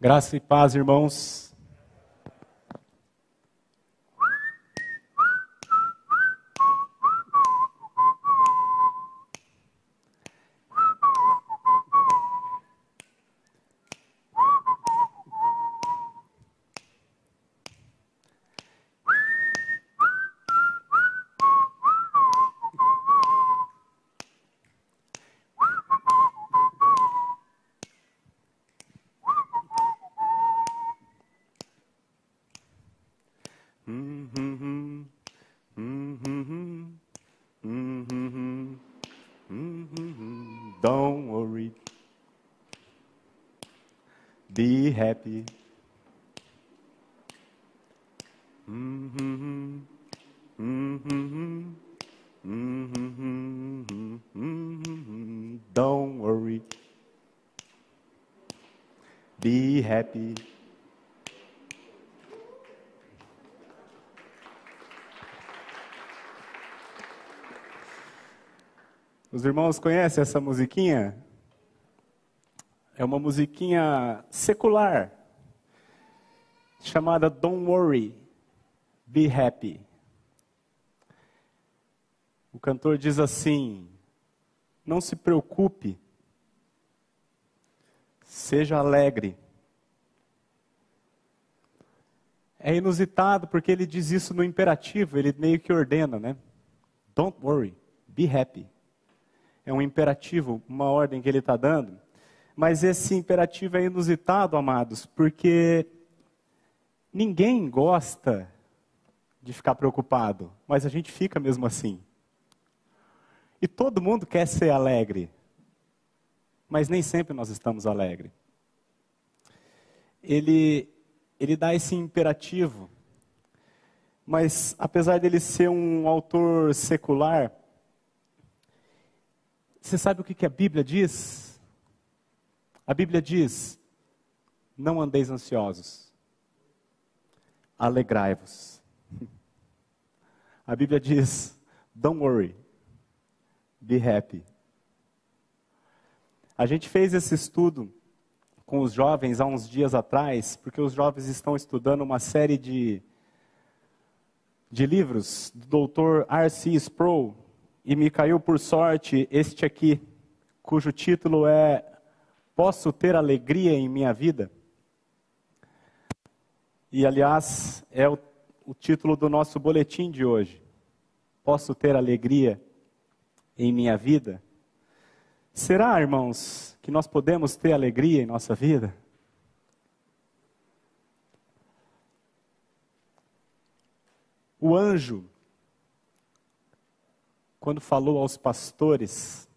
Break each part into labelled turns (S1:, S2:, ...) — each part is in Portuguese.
S1: Graça e paz, irmãos. Don't worry. Happy. Don't worry. Be happy. Os irmãos conhecem essa musiquinha? É uma musiquinha secular, chamada Don't Worry, Be Happy. O cantor diz assim: Não se preocupe, seja alegre. É inusitado porque ele diz isso no imperativo, ele meio que ordena, né? Don't worry, be happy é um imperativo, uma ordem que ele está dando. Mas esse imperativo é inusitado, amados, porque ninguém gosta de ficar preocupado, mas a gente fica mesmo assim. E todo mundo quer ser alegre, mas nem sempre nós estamos alegres. Ele, ele dá esse imperativo, mas apesar dele ser um autor secular, você sabe o que a Bíblia diz? A Bíblia diz: não andeis ansiosos, alegrai-vos. A Bíblia diz: don't worry, be happy. A gente fez esse estudo com os jovens há uns dias atrás, porque os jovens estão estudando uma série de, de livros do Dr. R.C. Sproul, e me caiu por sorte este aqui, cujo título é Posso ter alegria em minha vida? E aliás, é o, o título do nosso boletim de hoje. Posso ter alegria em minha vida? Será, irmãos, que nós podemos ter alegria em nossa vida? O anjo quando falou aos pastores,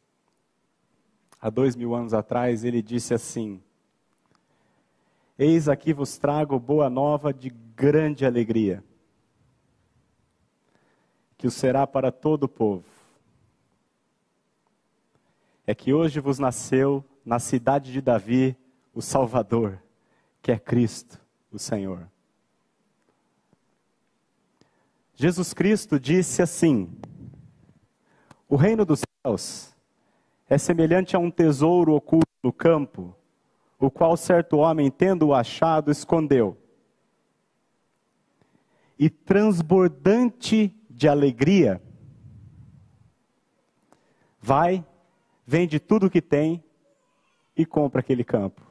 S1: há dois mil anos atrás, ele disse assim: Eis aqui vos trago boa nova de grande alegria, que o será para todo o povo. É que hoje vos nasceu na cidade de Davi o Salvador, que é Cristo, o Senhor. Jesus Cristo disse assim: o reino dos céus é semelhante a um tesouro oculto no campo, o qual certo homem, tendo-o achado, escondeu. E transbordante de alegria, vai, vende tudo o que tem e compra aquele campo.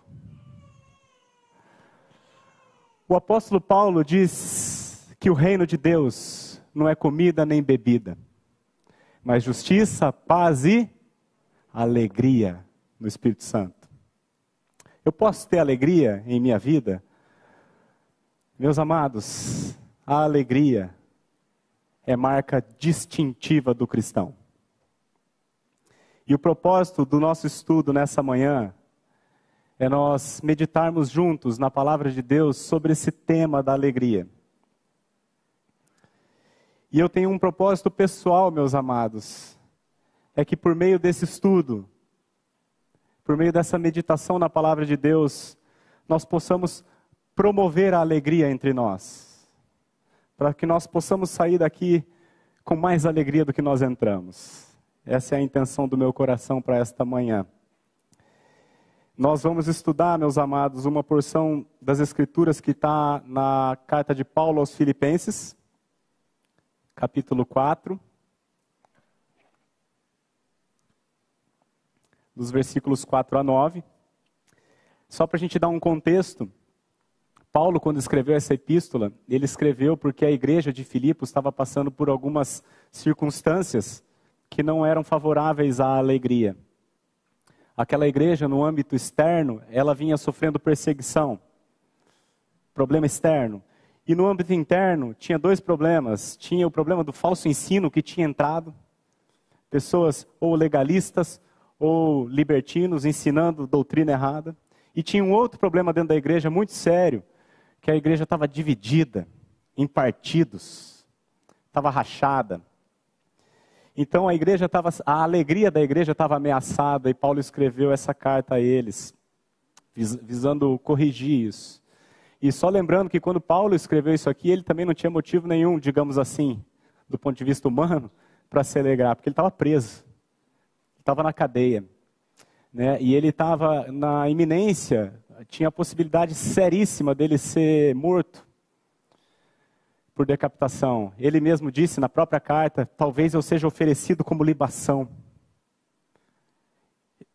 S1: O apóstolo Paulo diz que o reino de Deus não é comida nem bebida mas justiça, paz e alegria no Espírito Santo. Eu posso ter alegria em minha vida? Meus amados, a alegria é marca distintiva do cristão. E o propósito do nosso estudo nessa manhã é nós meditarmos juntos na palavra de Deus sobre esse tema da alegria. E eu tenho um propósito pessoal, meus amados, é que por meio desse estudo, por meio dessa meditação na palavra de Deus, nós possamos promover a alegria entre nós, para que nós possamos sair daqui com mais alegria do que nós entramos. Essa é a intenção do meu coração para esta manhã. Nós vamos estudar, meus amados, uma porção das Escrituras que está na carta de Paulo aos Filipenses, capítulo 4, dos versículos 4 a 9. Só para a gente dar um contexto, Paulo, quando escreveu essa epístola, ele escreveu porque a igreja de Filipos estava passando por algumas circunstâncias que não eram favoráveis à alegria. Aquela igreja, no âmbito externo, ela vinha sofrendo perseguição, problema externo. E no âmbito interno, tinha dois problemas. Tinha o problema do falso ensino que tinha entrado, pessoas ou legalistas ou libertinos ensinando doutrina errada. E tinha um outro problema dentro da igreja muito sério, que a igreja estava dividida em partidos, estava rachada. Então a igreja estava, a alegria da igreja estava ameaçada e Paulo escreveu essa carta a eles, visando corrigir isso. E só lembrando que quando Paulo escreveu isso aqui, ele também não tinha motivo nenhum, digamos assim, do ponto de vista humano, para se alegrar, porque ele estava preso, estava na cadeia, né? E ele estava na iminência tinha a possibilidade seríssima dele ser morto por decapitação. Ele mesmo disse na própria carta: talvez eu seja oferecido como libação.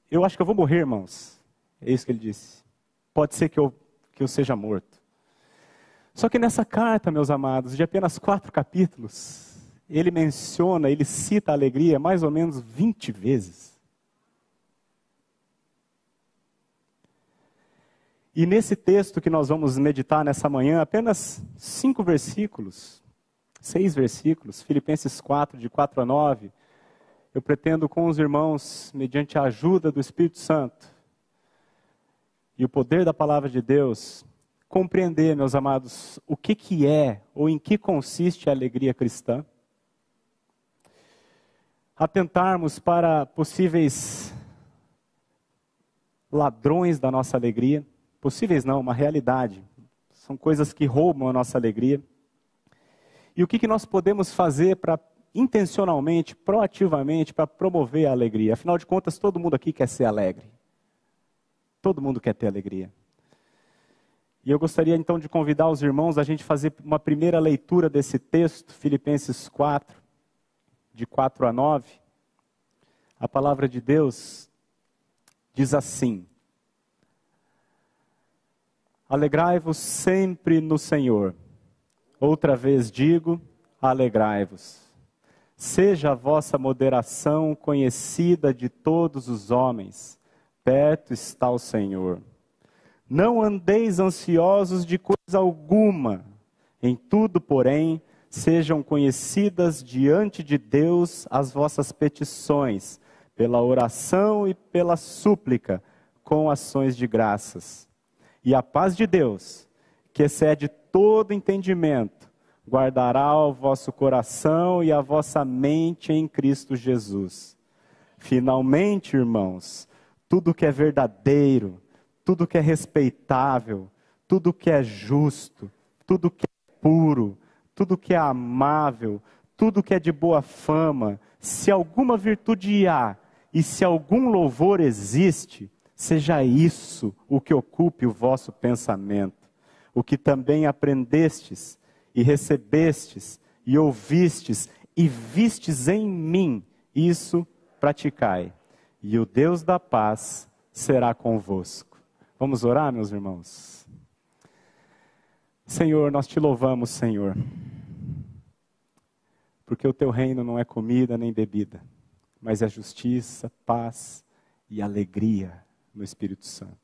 S1: Eu acho que eu vou morrer, irmãos. É isso que ele disse. Pode ser que eu, que eu seja morto. Só que nessa carta, meus amados, de apenas quatro capítulos, ele menciona, ele cita a alegria mais ou menos 20 vezes. E nesse texto que nós vamos meditar nessa manhã, apenas cinco versículos, seis versículos, Filipenses 4, de 4 a 9, eu pretendo com os irmãos, mediante a ajuda do Espírito Santo e o poder da palavra de Deus, compreender, meus amados, o que, que é ou em que consiste a alegria cristã. Atentarmos para possíveis ladrões da nossa alegria Possíveis não, uma realidade. São coisas que roubam a nossa alegria. E o que, que nós podemos fazer para intencionalmente, proativamente, para promover a alegria? Afinal de contas, todo mundo aqui quer ser alegre. Todo mundo quer ter alegria. E eu gostaria então de convidar os irmãos a gente fazer uma primeira leitura desse texto, Filipenses 4, de 4 a 9. A palavra de Deus diz assim: Alegrai-vos sempre no Senhor. Outra vez digo, alegrai-vos. Seja a vossa moderação conhecida de todos os homens. Perto está o Senhor. Não andeis ansiosos de coisa alguma. Em tudo, porém, sejam conhecidas diante de Deus as vossas petições, pela oração e pela súplica, com ações de graças e a paz de Deus, que excede todo entendimento, guardará o vosso coração e a vossa mente em Cristo Jesus. Finalmente, irmãos, tudo que é verdadeiro, tudo que é respeitável, tudo que é justo, tudo que é puro, tudo que é amável, tudo que é de boa fama, se alguma virtude há e se algum louvor existe, Seja isso o que ocupe o vosso pensamento, o que também aprendestes e recebestes e ouvistes e vistes em mim, isso praticai. E o Deus da paz será convosco. Vamos orar, meus irmãos? Senhor, nós te louvamos, Senhor, porque o teu reino não é comida nem bebida, mas é justiça, paz e alegria no Espírito Santo.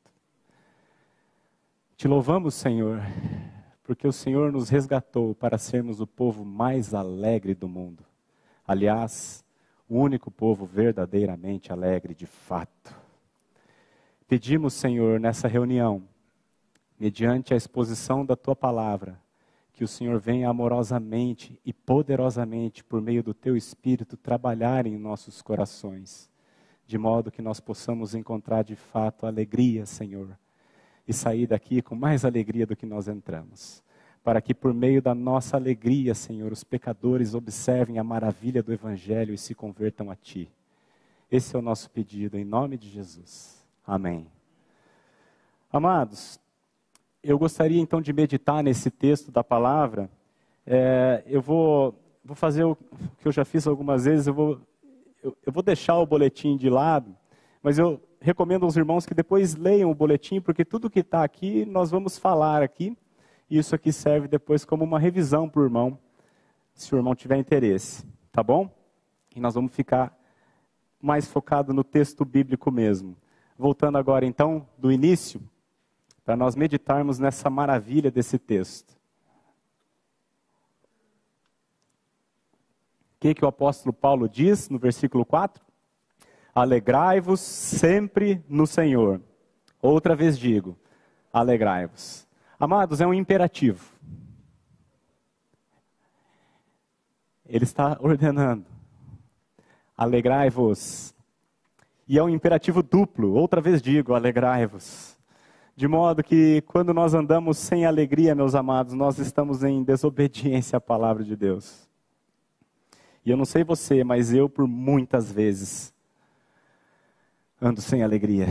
S1: Te louvamos, Senhor, porque o Senhor nos resgatou para sermos o povo mais alegre do mundo. Aliás, o único povo verdadeiramente alegre de fato. Pedimos, Senhor, nessa reunião, mediante a exposição da tua palavra, que o Senhor venha amorosamente e poderosamente, por meio do teu Espírito, trabalhar em nossos corações de modo que nós possamos encontrar de fato alegria, Senhor, e sair daqui com mais alegria do que nós entramos. Para que por meio da nossa alegria, Senhor, os pecadores observem a maravilha do Evangelho e se convertam a Ti. Esse é o nosso pedido, em nome de Jesus. Amém. Amados, eu gostaria então de meditar nesse texto da palavra. É, eu vou, vou fazer o que eu já fiz algumas vezes, eu vou, eu, eu vou deixar o boletim de lado, mas eu recomendo aos irmãos que depois leiam o boletim, porque tudo que está aqui nós vamos falar aqui, e isso aqui serve depois como uma revisão para o irmão, se o irmão tiver interesse, tá bom? E nós vamos ficar mais focado no texto bíblico mesmo. Voltando agora então do início, para nós meditarmos nessa maravilha desse texto. O que, que o apóstolo Paulo diz no versículo 4? Alegrai-vos sempre no Senhor. Outra vez digo, alegrai-vos. Amados, é um imperativo. Ele está ordenando. Alegrai-vos. E é um imperativo duplo. Outra vez digo, alegrai-vos. De modo que quando nós andamos sem alegria, meus amados, nós estamos em desobediência à palavra de Deus. E eu não sei você, mas eu por muitas vezes ando sem alegria.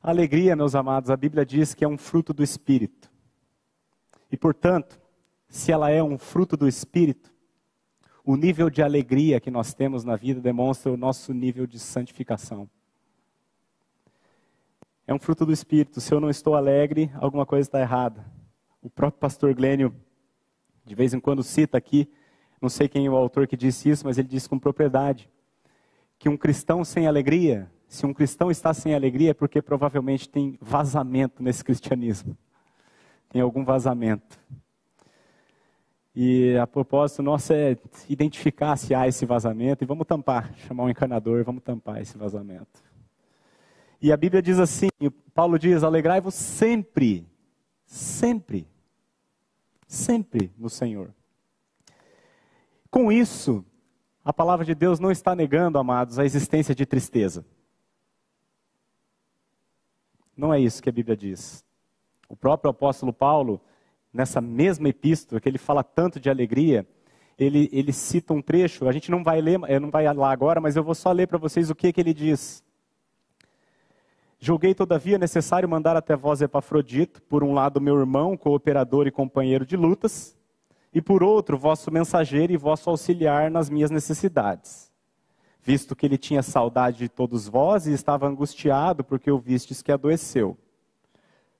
S1: alegria, meus amados, a Bíblia diz que é um fruto do Espírito. E portanto, se ela é um fruto do Espírito, o nível de alegria que nós temos na vida demonstra o nosso nível de santificação. É um fruto do Espírito. Se eu não estou alegre, alguma coisa está errada. O próprio pastor Glênio, de vez em quando, cita aqui, não sei quem é o autor que disse isso, mas ele disse com propriedade, que um cristão sem alegria, se um cristão está sem alegria, é porque provavelmente tem vazamento nesse cristianismo. Tem algum vazamento. E a propósito nosso é identificar se há esse vazamento e vamos tampar, chamar um encanador vamos tampar esse vazamento. E a Bíblia diz assim, Paulo diz: alegrai-vos sempre, sempre, sempre no Senhor. Com isso, a palavra de Deus não está negando, amados, a existência de tristeza. Não é isso que a Bíblia diz. O próprio apóstolo Paulo, nessa mesma epístola, que ele fala tanto de alegria, ele, ele cita um trecho, a gente não vai ler, não vai lá agora, mas eu vou só ler para vocês o que, que ele diz. Julguei, todavia, necessário mandar até vós Epafrodito, por um lado meu irmão, cooperador e companheiro de lutas, e por outro vosso mensageiro e vosso auxiliar nas minhas necessidades. Visto que ele tinha saudade de todos vós e estava angustiado porque o vistes que adoeceu.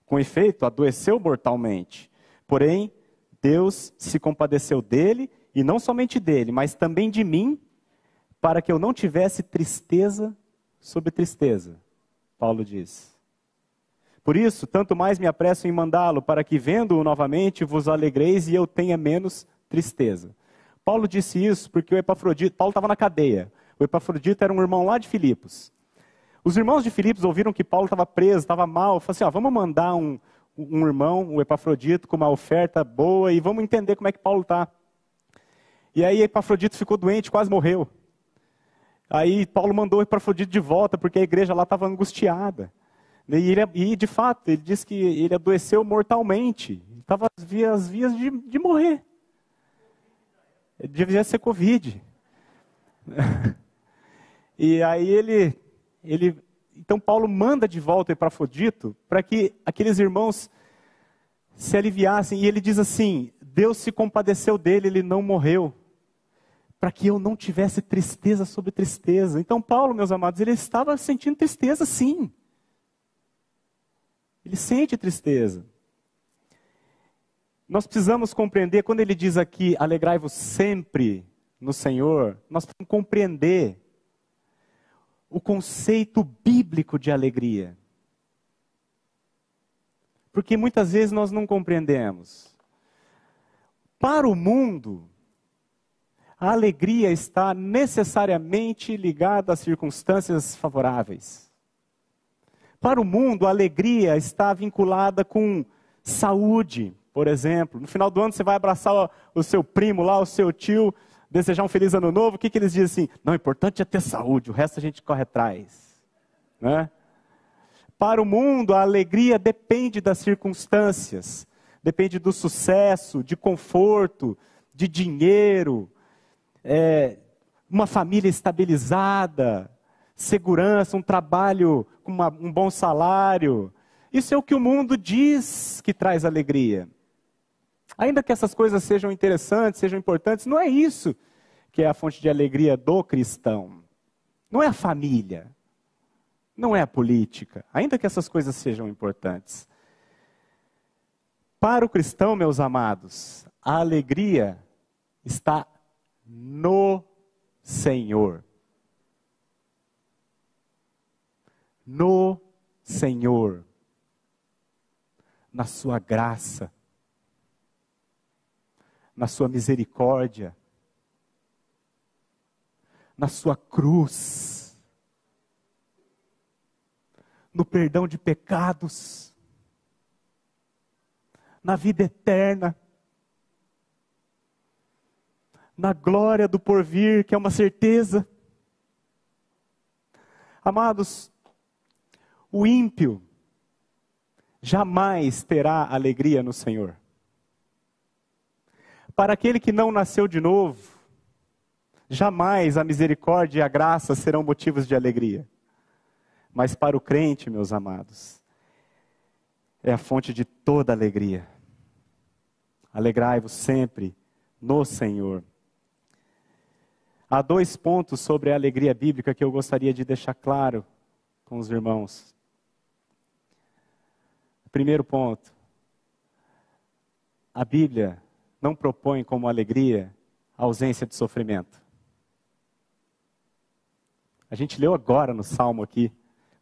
S1: Com efeito, adoeceu mortalmente. Porém, Deus se compadeceu dele, e não somente dele, mas também de mim, para que eu não tivesse tristeza sobre tristeza. Paulo diz. Por isso, tanto mais me apresso em mandá-lo, para que, vendo-o novamente, vos alegreis e eu tenha menos tristeza. Paulo disse isso porque o Epafrodito, Paulo estava na cadeia. O Epafrodito era um irmão lá de Filipos. Os irmãos de Filipos ouviram que Paulo estava preso, estava mal, falaram assim: ó, vamos mandar um, um irmão, o Epafrodito, com uma oferta boa e vamos entender como é que Paulo está. E aí Epafrodito ficou doente, quase morreu. Aí Paulo mandou Epafrodito de volta, porque a igreja lá estava angustiada. E, ele, e, de fato, ele disse que ele adoeceu mortalmente. Estava às vias, vias de, de morrer. Devia ser Covid. e aí ele, ele. Então Paulo manda de volta Epafrodito para que aqueles irmãos se aliviassem. E ele diz assim: Deus se compadeceu dele, ele não morreu para que eu não tivesse tristeza sobre tristeza. Então, Paulo, meus amados, ele estava sentindo tristeza, sim. Ele sente tristeza. Nós precisamos compreender, quando ele diz aqui, alegrai-vos sempre no Senhor, nós precisamos compreender o conceito bíblico de alegria. Porque muitas vezes nós não compreendemos. Para o mundo, a alegria está necessariamente ligada às circunstâncias favoráveis. Para o mundo, a alegria está vinculada com saúde, por exemplo. No final do ano, você vai abraçar o seu primo lá, o seu tio, desejar um feliz ano novo. O que, que eles dizem assim? Não, o importante é ter saúde, o resto a gente corre atrás. Né? Para o mundo, a alegria depende das circunstâncias, depende do sucesso, de conforto, de dinheiro, é, uma família estabilizada, segurança, um trabalho com uma, um bom salário. Isso é o que o mundo diz que traz alegria. Ainda que essas coisas sejam interessantes, sejam importantes, não é isso que é a fonte de alegria do cristão. Não é a família. Não é a política. Ainda que essas coisas sejam importantes. Para o cristão, meus amados, a alegria está no Senhor. No Senhor. Na Sua graça. Na Sua misericórdia. Na Sua cruz. No perdão de pecados. Na vida eterna na glória do porvir, que é uma certeza. Amados, o ímpio jamais terá alegria no Senhor. Para aquele que não nasceu de novo, jamais a misericórdia e a graça serão motivos de alegria. Mas para o crente, meus amados, é a fonte de toda alegria. Alegrai-vos sempre no Senhor. Há dois pontos sobre a alegria bíblica que eu gostaria de deixar claro com os irmãos. Primeiro ponto. A Bíblia não propõe como alegria a ausência de sofrimento. A gente leu agora no Salmo aqui,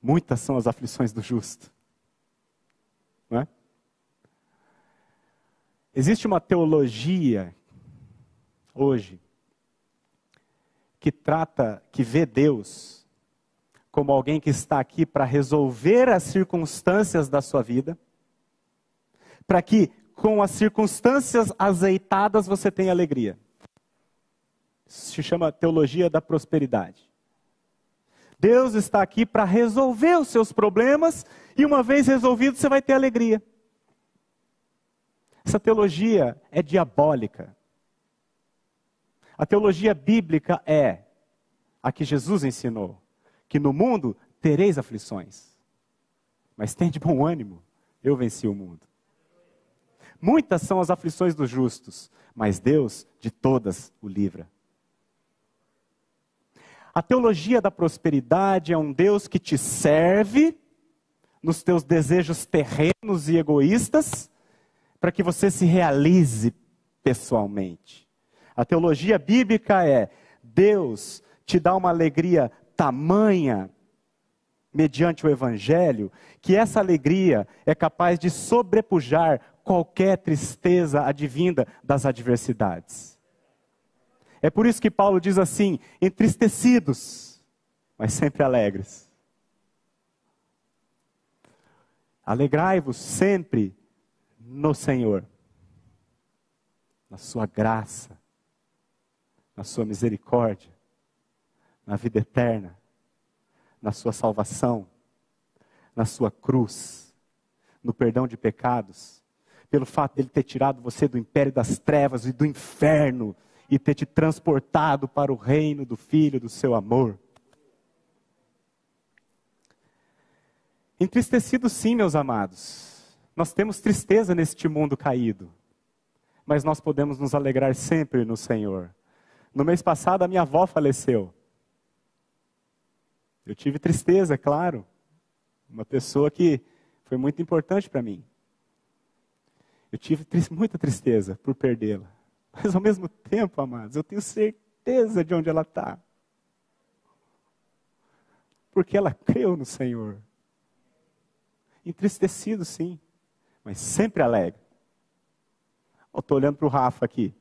S1: muitas são as aflições do justo. Não é? Existe uma teologia hoje que trata, que vê Deus como alguém que está aqui para resolver as circunstâncias da sua vida, para que com as circunstâncias azeitadas você tenha alegria. Isso se chama teologia da prosperidade. Deus está aqui para resolver os seus problemas e uma vez resolvido você vai ter alegria. Essa teologia é diabólica. A teologia bíblica é a que Jesus ensinou: que no mundo tereis aflições, mas tem de bom ânimo, eu venci o mundo. Muitas são as aflições dos justos, mas Deus de todas o livra. A teologia da prosperidade é um Deus que te serve nos teus desejos terrenos e egoístas, para que você se realize pessoalmente. A teologia bíblica é: Deus te dá uma alegria tamanha mediante o evangelho, que essa alegria é capaz de sobrepujar qualquer tristeza advinda das adversidades. É por isso que Paulo diz assim: entristecidos, mas sempre alegres. Alegrai-vos sempre no Senhor, na Sua graça, na sua misericórdia, na vida eterna, na sua salvação, na sua cruz, no perdão de pecados, pelo fato de ele ter tirado você do império das trevas e do inferno e ter te transportado para o reino do Filho do seu amor. Entristecido sim, meus amados. Nós temos tristeza neste mundo caído, mas nós podemos nos alegrar sempre no Senhor. No mês passado, a minha avó faleceu. Eu tive tristeza, claro. Uma pessoa que foi muito importante para mim. Eu tive muita tristeza por perdê-la. Mas ao mesmo tempo, amados, eu tenho certeza de onde ela está. Porque ela creu no Senhor. Entristecido, sim, mas sempre alegre. Estou olhando para o Rafa aqui.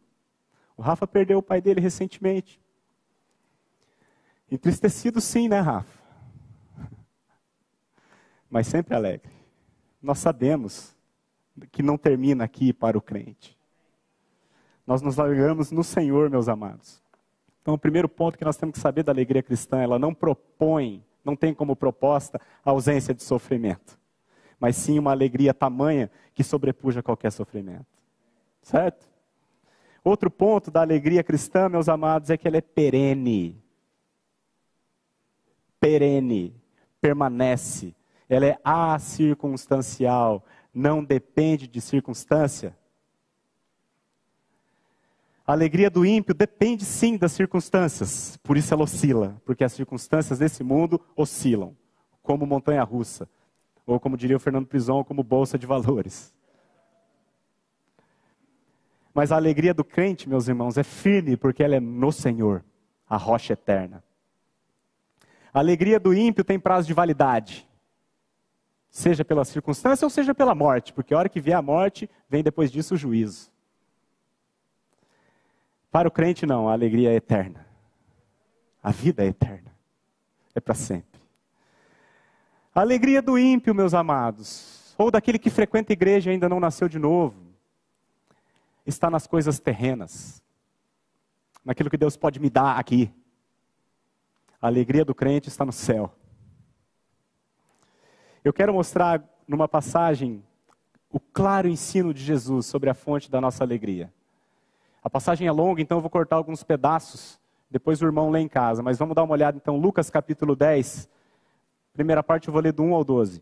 S1: O Rafa perdeu o pai dele recentemente. Entristecido sim, né, Rafa? Mas sempre alegre. Nós sabemos que não termina aqui para o crente. Nós nos alegramos no Senhor, meus amados. Então, o primeiro ponto que nós temos que saber da alegria cristã, ela não propõe, não tem como proposta a ausência de sofrimento, mas sim uma alegria tamanha que sobrepuja qualquer sofrimento. Certo? Outro ponto da alegria cristã, meus amados, é que ela é perene. perene, permanece. Ela é acircunstancial, não depende de circunstância. A alegria do ímpio depende sim das circunstâncias, por isso ela oscila, porque as circunstâncias desse mundo oscilam, como montanha russa, ou como diria o Fernando Prison, como bolsa de valores. Mas a alegria do crente, meus irmãos, é firme porque ela é no Senhor, a rocha eterna. A alegria do ímpio tem prazo de validade, seja pela circunstância ou seja pela morte, porque a hora que vier a morte, vem depois disso o juízo. Para o crente, não, a alegria é eterna. A vida é eterna. É para sempre. A alegria do ímpio, meus amados, ou daquele que frequenta a igreja e ainda não nasceu de novo, está nas coisas terrenas, naquilo que Deus pode me dar aqui. A alegria do crente está no céu. Eu quero mostrar numa passagem o claro ensino de Jesus sobre a fonte da nossa alegria. A passagem é longa, então eu vou cortar alguns pedaços, depois o irmão lê em casa. Mas vamos dar uma olhada então, Lucas capítulo 10. Primeira parte eu vou ler do 1 ao 12.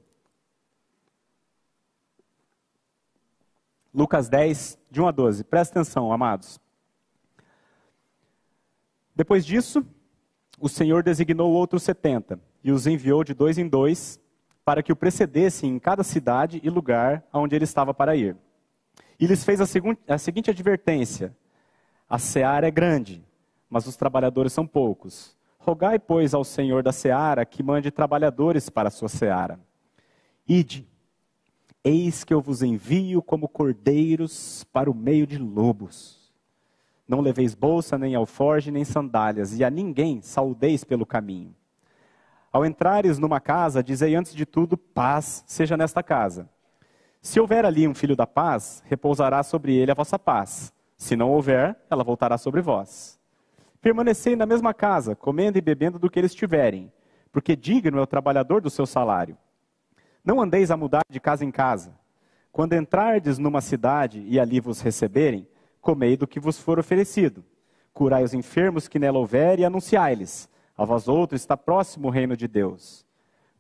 S1: Lucas 10, de 1 a 12. Presta atenção, amados. Depois disso, o Senhor designou outros setenta e os enviou de dois em dois para que o precedessem em cada cidade e lugar aonde ele estava para ir. E lhes fez a, a seguinte advertência: a seara é grande, mas os trabalhadores são poucos. Rogai, pois, ao Senhor da seara que mande trabalhadores para a sua seara. Ide, eis que eu vos envio como cordeiros para o meio de lobos. Não leveis bolsa, nem alforge, nem sandálias, e a ninguém saudeis pelo caminho. Ao entrares numa casa, dizei antes de tudo: paz seja nesta casa. Se houver ali um filho da paz, repousará sobre ele a vossa paz. Se não houver, ela voltará sobre vós. Permanecei na mesma casa, comendo e bebendo do que eles tiverem, porque digno é o trabalhador do seu salário. Não andeis a mudar de casa em casa. Quando entrardes numa cidade e ali vos receberem, comei do que vos for oferecido. Curai os enfermos que nela houver e anunciai-lhes: a vós outros está próximo o reino de Deus.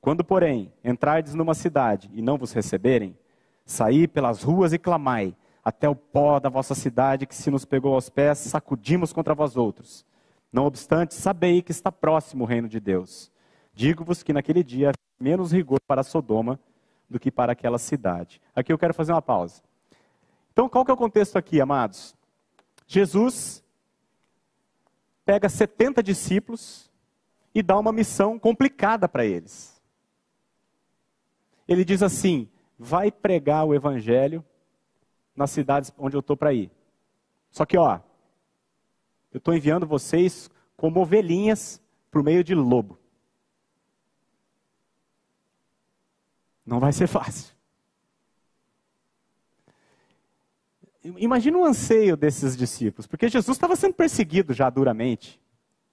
S1: Quando, porém, entrardes numa cidade e não vos receberem, saí pelas ruas e clamai: até o pó da vossa cidade que se nos pegou aos pés, sacudimos contra vós outros. Não obstante, sabei que está próximo o reino de Deus. Digo-vos que naquele dia menos rigor para Sodoma do que para aquela cidade. Aqui eu quero fazer uma pausa. Então, qual que é o contexto aqui, amados? Jesus pega 70 discípulos e dá uma missão complicada para eles. Ele diz assim: vai pregar o evangelho nas cidades onde eu estou para ir. Só que, ó, eu estou enviando vocês como ovelhinhas o meio de lobo. Não vai ser fácil. Imagina o anseio desses discípulos, porque Jesus estava sendo perseguido já duramente.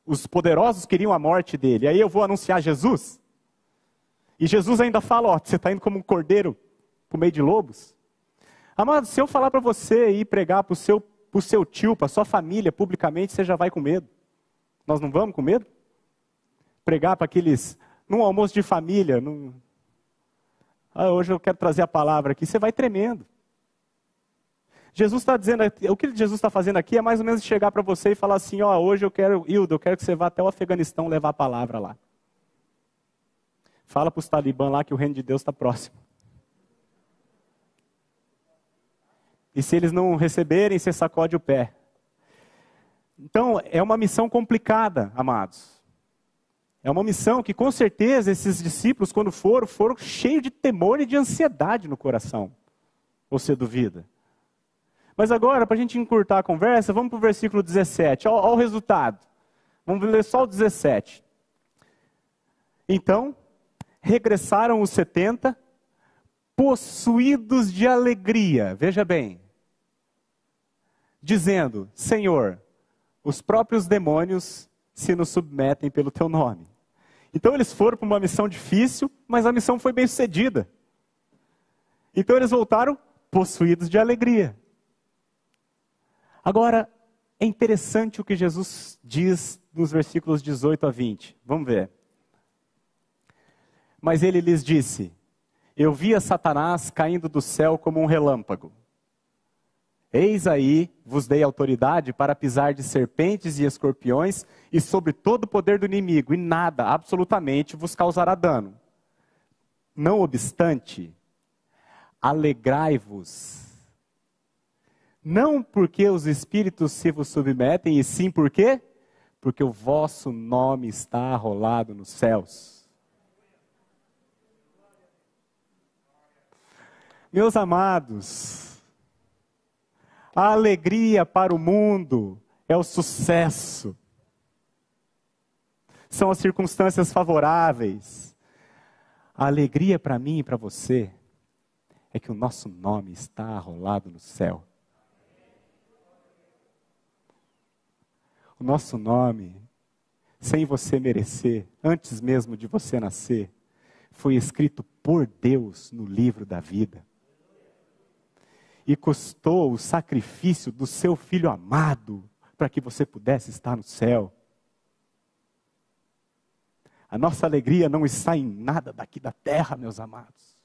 S1: Os poderosos queriam a morte dele. Aí eu vou anunciar Jesus. E Jesus ainda fala: Ó, você está indo como um cordeiro para o meio de lobos. Amado, se eu falar para você ir pregar para o seu, seu tio, para sua família, publicamente, você já vai com medo. Nós não vamos com medo? Pregar para aqueles, num almoço de família, num... ah, hoje eu quero trazer a palavra aqui, você vai tremendo. Jesus está dizendo, o que Jesus está fazendo aqui é mais ou menos chegar para você e falar assim, ó, hoje eu quero, Hildo, eu quero que você vá até o Afeganistão levar a palavra lá. Fala para os talibãs lá que o reino de Deus está próximo. E se eles não receberem, você sacode o pé. Então, é uma missão complicada, amados. É uma missão que, com certeza, esses discípulos, quando foram, foram cheios de temor e de ansiedade no coração. Você duvida? Mas agora, para a gente encurtar a conversa, vamos para o versículo 17. Olha, olha o resultado. Vamos ler só o 17. Então, regressaram os 70, possuídos de alegria. Veja bem, dizendo: Senhor, os próprios demônios se nos submetem pelo teu nome. Então eles foram para uma missão difícil, mas a missão foi bem sucedida. Então eles voltaram possuídos de alegria. Agora, é interessante o que Jesus diz nos versículos 18 a 20. Vamos ver. Mas ele lhes disse: Eu via Satanás caindo do céu como um relâmpago. Eis aí vos dei autoridade para pisar de serpentes e escorpiões e sobre todo o poder do inimigo, e nada, absolutamente, vos causará dano. Não obstante, alegrai-vos. Não porque os espíritos se vos submetem, e sim porque? Porque o vosso nome está arrolado nos céus. Meus amados, a alegria para o mundo é o sucesso. São as circunstâncias favoráveis. A alegria para mim e para você é que o nosso nome está arrolado no céu. O nosso nome, sem você merecer, antes mesmo de você nascer, foi escrito por Deus no livro da vida e custou o sacrifício do seu filho amado para que você pudesse estar no céu. A nossa alegria não está em nada daqui da terra, meus amados,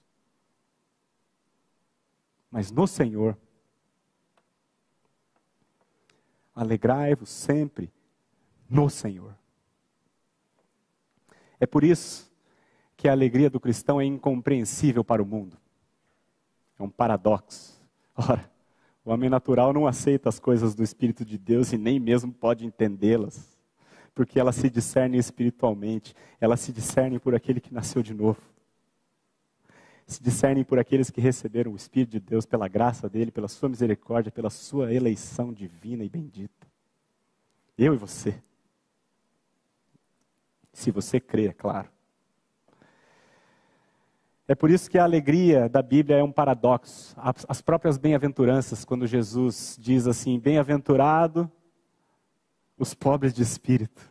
S1: mas no Senhor. Alegrai-vos sempre no Senhor. É por isso que a alegria do cristão é incompreensível para o mundo. É um paradoxo. Ora, o homem natural não aceita as coisas do Espírito de Deus e nem mesmo pode entendê-las, porque elas se discernem espiritualmente, elas se discernem por aquele que nasceu de novo. Se discernem por aqueles que receberam o Espírito de Deus pela graça dele, pela sua misericórdia, pela sua eleição divina e bendita. Eu e você. Se você crê, é claro. É por isso que a alegria da Bíblia é um paradoxo. As próprias bem-aventuranças, quando Jesus diz assim: Bem-aventurado os pobres de espírito.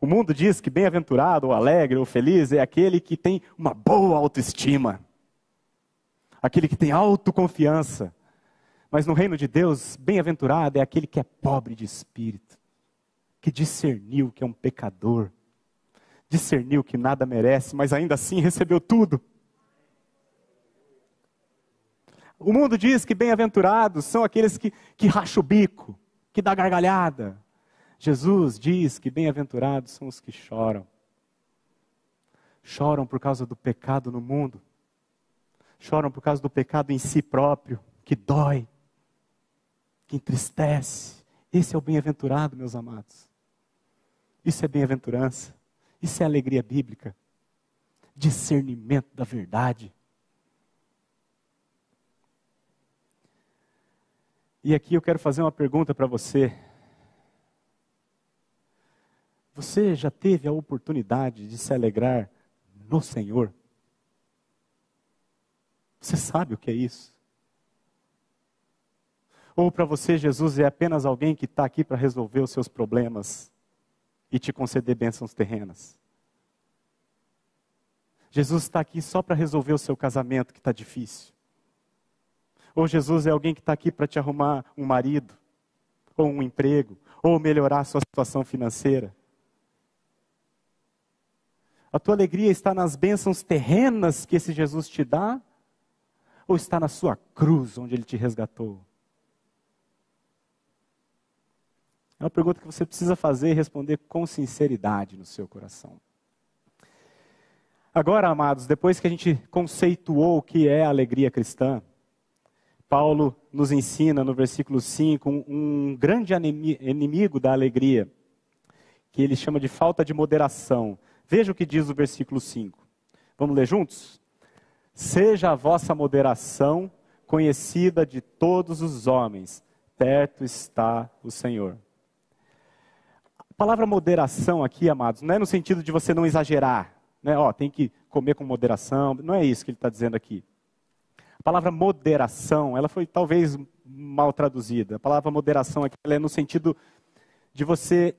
S1: O mundo diz que bem-aventurado, ou alegre, ou feliz é aquele que tem uma boa autoestima, aquele que tem autoconfiança. Mas no reino de Deus, bem-aventurado é aquele que é pobre de espírito, que discerniu que é um pecador, discerniu que nada merece, mas ainda assim recebeu tudo. O mundo diz que bem-aventurados são aqueles que, que racham o bico, que dá gargalhada. Jesus diz que bem-aventurados são os que choram. Choram por causa do pecado no mundo. Choram por causa do pecado em si próprio, que dói, que entristece. Esse é o bem-aventurado, meus amados. Isso é bem-aventurança. Isso é alegria bíblica. Discernimento da verdade. E aqui eu quero fazer uma pergunta para você. Você já teve a oportunidade de se alegrar no Senhor? Você sabe o que é isso? Ou para você, Jesus é apenas alguém que está aqui para resolver os seus problemas e te conceder bênçãos terrenas? Jesus está aqui só para resolver o seu casamento que está difícil. Ou Jesus é alguém que está aqui para te arrumar um marido, ou um emprego, ou melhorar a sua situação financeira. A tua alegria está nas bênçãos terrenas que esse Jesus te dá? Ou está na sua cruz, onde ele te resgatou? É uma pergunta que você precisa fazer e responder com sinceridade no seu coração. Agora, amados, depois que a gente conceituou o que é a alegria cristã, Paulo nos ensina no versículo 5 um, grande inimigo da alegria, que ele chama de falta de moderação. Veja o que diz o versículo 5. Vamos ler juntos? Seja a vossa moderação conhecida de todos os homens, perto está o Senhor. A palavra moderação aqui, amados, não é no sentido de você não exagerar, né? Ó, tem que comer com moderação, não é isso que ele está dizendo aqui. A palavra moderação, ela foi talvez mal traduzida. A palavra moderação aqui é no sentido de você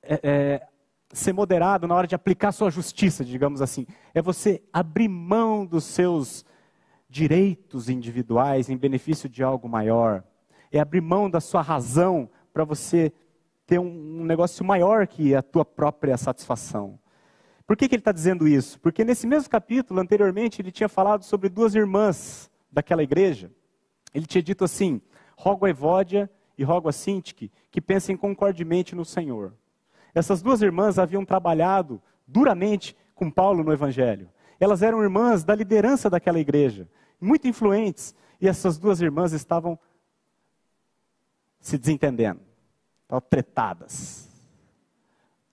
S1: é, é, ser moderado na hora de aplicar sua justiça, digamos assim. É você abrir mão dos seus direitos individuais em benefício de algo maior. É abrir mão da sua razão para você ter um, um negócio maior que a tua própria satisfação. Por que, que ele está dizendo isso? Porque nesse mesmo capítulo, anteriormente, ele tinha falado sobre duas irmãs daquela igreja. Ele tinha dito assim: rogo a Evódia e rogo a Sintique que pensem concordemente no Senhor. Essas duas irmãs haviam trabalhado duramente com Paulo no Evangelho. Elas eram irmãs da liderança daquela igreja, muito influentes, e essas duas irmãs estavam se desentendendo, estavam tretadas.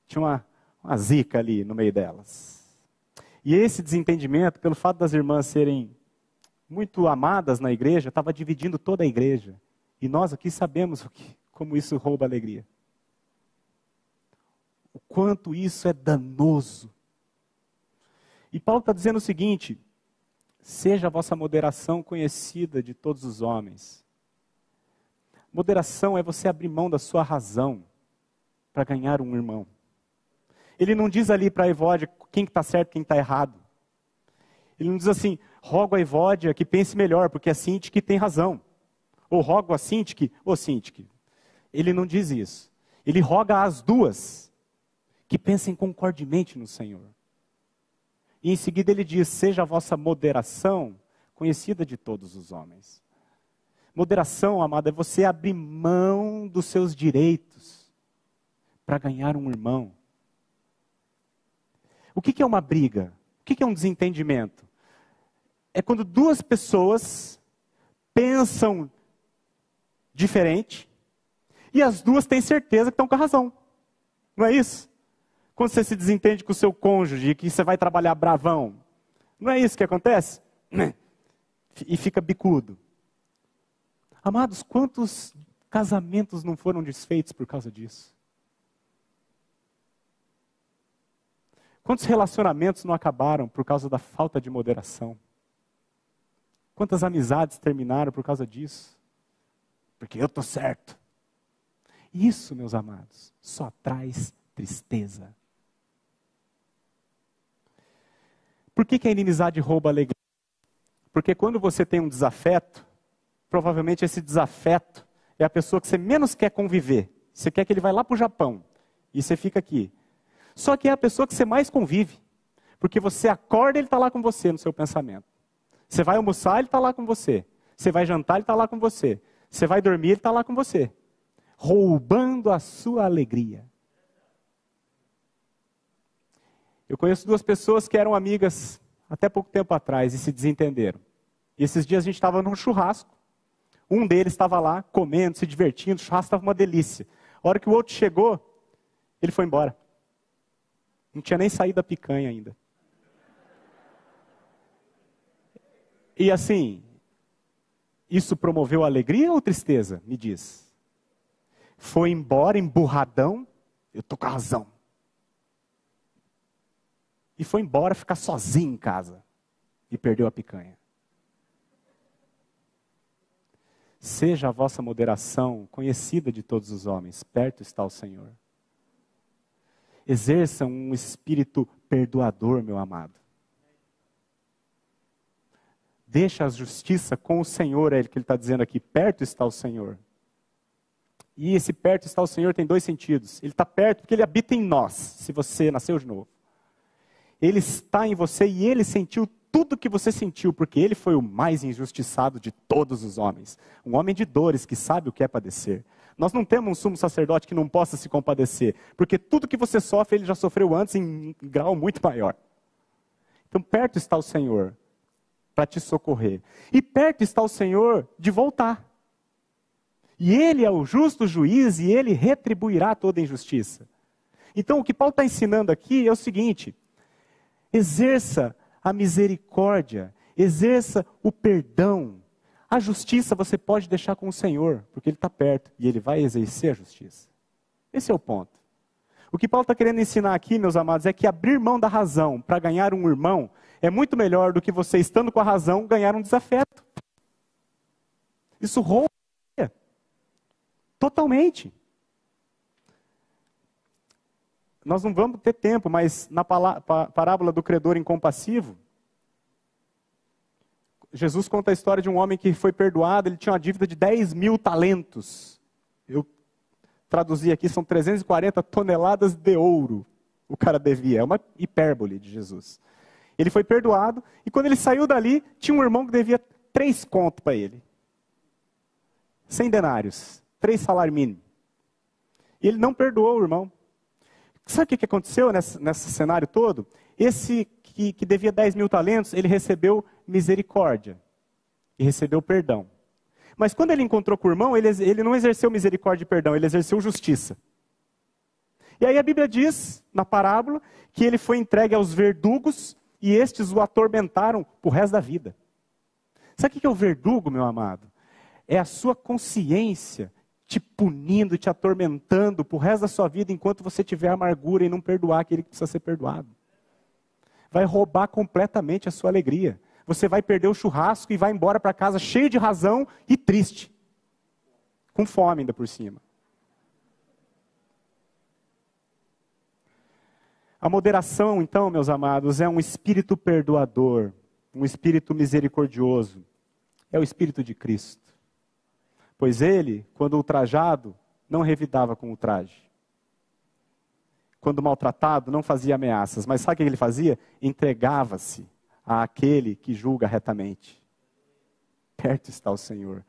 S1: Tinha uma, uma zica ali no meio delas. E esse desentendimento, pelo fato das irmãs serem muito amadas na igreja, estava dividindo toda a igreja. E nós aqui sabemos o que, como isso rouba a alegria. O quanto isso é danoso. E Paulo está dizendo o seguinte: seja a vossa moderação conhecida de todos os homens. Moderação é você abrir mão da sua razão para ganhar um irmão. Ele não diz ali para a Evódia quem está certo, quem está errado. Ele não diz assim, rogo a Evódia que pense melhor, porque a Sintique tem razão. Ou rogo a Sintique, ô Sintique. Ele não diz isso. Ele roga às duas que pensem concordemente no Senhor. E em seguida ele diz: seja a vossa moderação conhecida de todos os homens. Moderação, amada, é você abrir mão dos seus direitos para ganhar um irmão. O que, é uma briga? O que, que é um desentendimento? É quando duas pessoas pensam diferente e as duas têm certeza que estão com a razão. Não é isso? Quando você se desentende com o seu cônjuge, que você vai trabalhar bravão. Não é isso que acontece? E fica bicudo. Amados, quantos casamentos não foram desfeitos por causa disso? Quantos relacionamentos não acabaram por causa da falta de moderação? Quantas amizades terminaram por causa disso? Porque eu estou certo. Isso, meus amados, só traz tristeza. Por que, que a inimizade rouba a alegria? Porque quando você tem um desafeto, provavelmente esse desafeto é a pessoa que você menos quer conviver. Você quer que ele vá lá para o Japão e você fica aqui. Só que é a pessoa que você mais convive. Porque você acorda, ele está lá com você no seu pensamento. Você vai almoçar, ele está lá com você. Você vai jantar, ele está lá com você. Você vai dormir, ele está lá com você. Roubando a sua alegria. Eu conheço duas pessoas que eram amigas até pouco tempo atrás e se desentenderam. E esses dias a gente estava num churrasco. Um deles estava lá comendo, se divertindo, o churrasco estava uma delícia. A hora que o outro chegou, ele foi embora. Não tinha nem saído da picanha ainda. E assim, isso promoveu alegria ou tristeza? Me diz. Foi embora emburradão, eu tô com a razão. E foi embora ficar sozinho em casa. E perdeu a picanha. Seja a vossa moderação conhecida de todos os homens, perto está o Senhor. Exerça um espírito perdoador, meu amado. Deixa a justiça com o Senhor, é ele que ele está dizendo aqui, perto está o Senhor. E esse perto está o Senhor tem dois sentidos. Ele está perto porque ele habita em nós, se você nasceu de novo. Ele está em você e ele sentiu tudo que você sentiu, porque ele foi o mais injustiçado de todos os homens. Um homem de dores que sabe o que é padecer. Nós não temos um sumo sacerdote que não possa se compadecer, porque tudo que você sofre, ele já sofreu antes em grau muito maior. Então, perto está o Senhor para te socorrer. E perto está o Senhor de voltar. E Ele é o justo juiz e Ele retribuirá toda injustiça. Então, o que Paulo está ensinando aqui é o seguinte: exerça a misericórdia, exerça o perdão, a justiça você pode deixar com o Senhor, porque Ele está perto e Ele vai exercer a justiça. Esse é o ponto. O que Paulo está querendo ensinar aqui, meus amados, é que abrir mão da razão para ganhar um irmão é muito melhor do que você, estando com a razão, ganhar um desafeto. Isso rouba totalmente. Nós não vamos ter tempo, mas na parábola do credor incompassivo, Jesus conta a história de um homem que foi perdoado, ele tinha uma dívida de 10 mil talentos. Eu traduzi aqui, são 340 toneladas de ouro. o cara devia. É uma hipérbole de Jesus. Ele foi perdoado e quando ele saiu dali, tinha um irmão que devia três contos para ele. Cem denários, três salários mínimos. E ele não perdoou o irmão. Sabe o que aconteceu nesse, nesse cenário todo? Esse que, que devia 10 mil talentos, ele recebeu misericórdia e recebeu perdão. Mas quando ele encontrou com o irmão, ele, ele não exerceu misericórdia e perdão, ele exerceu justiça. E aí a Bíblia diz, na parábola, que ele foi entregue aos verdugos e estes o atormentaram o resto da vida. Sabe o que é o verdugo, meu amado? É a sua consciência te punindo, te atormentando o resto da sua vida enquanto você tiver amargura e não perdoar aquele que precisa ser perdoado. Vai roubar completamente a sua alegria. Você vai perder o churrasco e vai embora para casa cheio de razão e triste. Com fome ainda por cima. A moderação, então, meus amados, é um espírito perdoador, um espírito misericordioso. É o espírito de Cristo. Pois ele, quando ultrajado, não revidava com o traje. Quando maltratado, não fazia ameaças. Mas sabe o que ele fazia? Entregava-se àquele que julga retamente. Perto está o Senhor.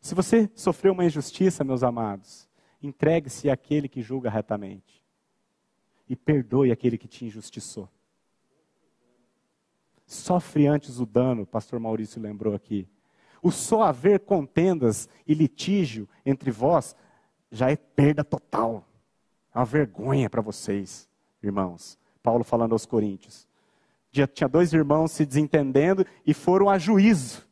S1: Se você sofreu uma injustiça, meus amados, entregue-se àquele que julga retamente e perdoe aquele que te injustiçou. Sofre antes o dano, pastor Maurício lembrou aqui. O só haver contendas e litígio entre vós já é perda total. Uma vergonha para vocês, irmãos. Paulo falando aos Coríntios. Tinha dois irmãos se desentendendo e foram a juízo,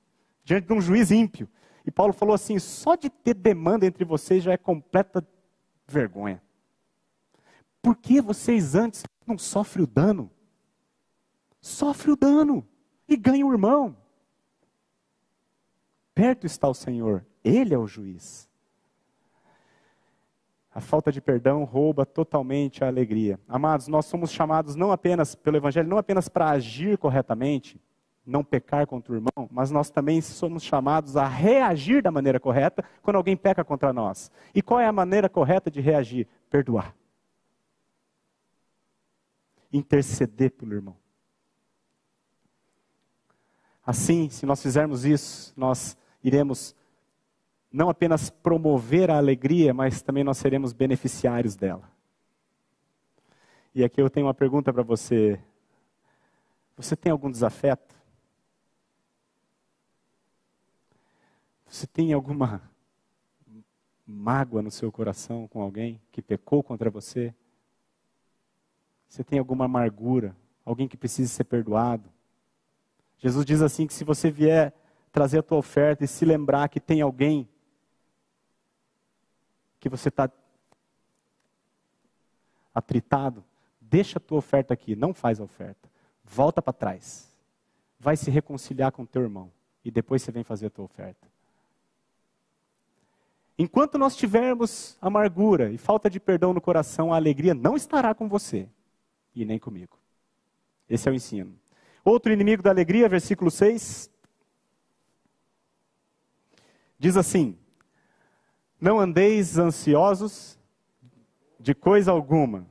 S1: diante de um juiz ímpio. E Paulo falou assim: só de ter demanda entre vocês já é completa vergonha. Por que vocês antes não sofrem o dano? Sofre o dano e ganha o irmão. Perto está o Senhor, Ele é o juiz. A falta de perdão rouba totalmente a alegria. Amados, nós somos chamados não apenas pelo Evangelho, não apenas para agir corretamente, não pecar contra o irmão, mas nós também somos chamados a reagir da maneira correta quando alguém peca contra nós. E qual é a maneira correta de reagir? Perdoar interceder pelo irmão. Assim, se nós fizermos isso, nós iremos não apenas promover a alegria, mas também nós seremos beneficiários dela. E aqui eu tenho uma pergunta para você. Você tem algum desafeto? Você tem alguma mágoa no seu coração com alguém que pecou contra você? Você tem alguma amargura, alguém que precisa ser perdoado. Jesus diz assim que se você vier trazer a tua oferta e se lembrar que tem alguém que você está atritado, deixa a tua oferta aqui, não faz a oferta. Volta para trás. Vai se reconciliar com teu irmão e depois você vem fazer a tua oferta. Enquanto nós tivermos amargura e falta de perdão no coração, a alegria não estará com você e nem comigo. Esse é o ensino. Outro inimigo da alegria, versículo 6. Diz assim: Não andeis ansiosos de coisa alguma,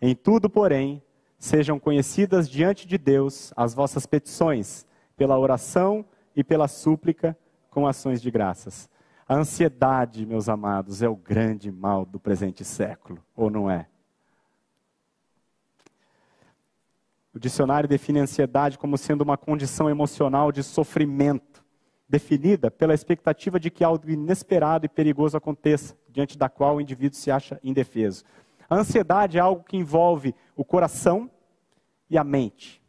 S1: em tudo, porém, sejam conhecidas diante de Deus as vossas petições, pela oração e pela súplica com ações de graças. A ansiedade, meus amados, é o grande mal do presente século, ou não é? O dicionário define a ansiedade como sendo uma condição emocional de sofrimento, definida pela expectativa de que algo inesperado e perigoso aconteça, diante da qual o indivíduo se acha indefeso. A ansiedade é algo que envolve o coração e a mente.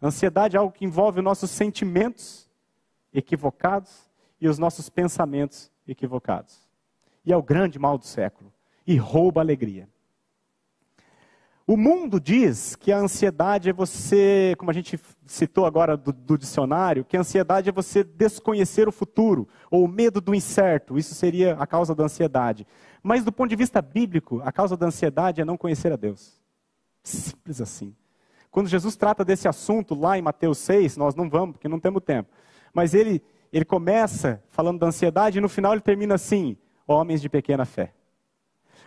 S1: A ansiedade é algo que envolve os nossos sentimentos equivocados e os nossos pensamentos equivocados. E é o grande mal do século. E rouba a alegria. O mundo diz que a ansiedade é você, como a gente citou agora do, do, dicionário, que a ansiedade é você desconhecer o futuro, ou o medo do incerto. Isso seria a causa da ansiedade. Mas do ponto de vista bíblico, a causa da ansiedade é não conhecer a Deus. Simples assim. Quando Jesus trata desse assunto lá em Mateus 6, nós não vamos, porque não temos tempo. Mas ele, ele começa falando da ansiedade e no final ele termina assim: homens de pequena fé.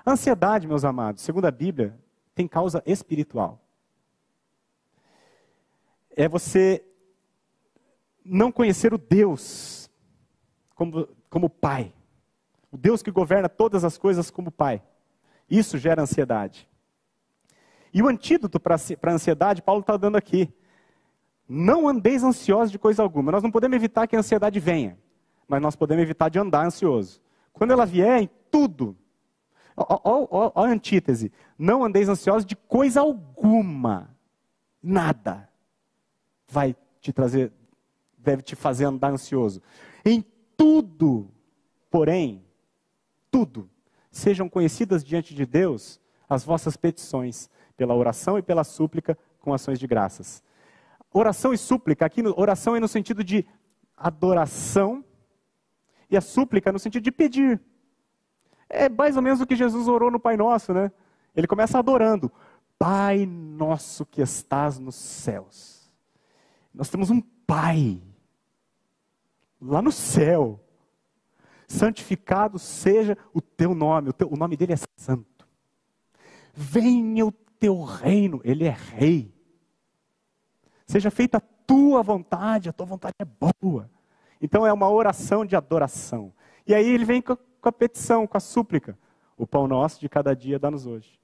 S1: A ansiedade, meus amados, segundo a Bíblia, tem causa espiritual. É você não conhecer o Deus como, como Pai. O Deus que governa todas as coisas como Pai. Isso gera ansiedade. E o antídoto para a ansiedade, Paulo está dando aqui. Não andeis ansiosos de coisa alguma. Nós não podemos evitar que a ansiedade venha, mas nós podemos evitar de andar ansioso. Quando ela vier, em tudo. Olha a antítese. Não andeis ansiosos de coisa alguma. Nada vai te trazer, deve te fazer andar ansioso. Em tudo, porém, tudo, sejam conhecidas diante de Deus as vossas petições, pela oração e pela súplica, com ações de graças. Oração e súplica, aqui oração é no sentido de adoração, e a súplica no sentido de pedir. É mais ou menos o que Jesus orou no Pai Nosso, né? Ele começa adorando. Pai nosso que estás nos céus. Nós temos um Pai lá no céu santificado seja o teu nome, o, teu, o nome dele é santo. Venha o teu reino, ele é rei. Seja feita a tua vontade, a tua vontade é boa. Então é uma oração de adoração. E aí ele vem com a, petição, com a súplica. O pão nosso de cada dia dá-nos hoje.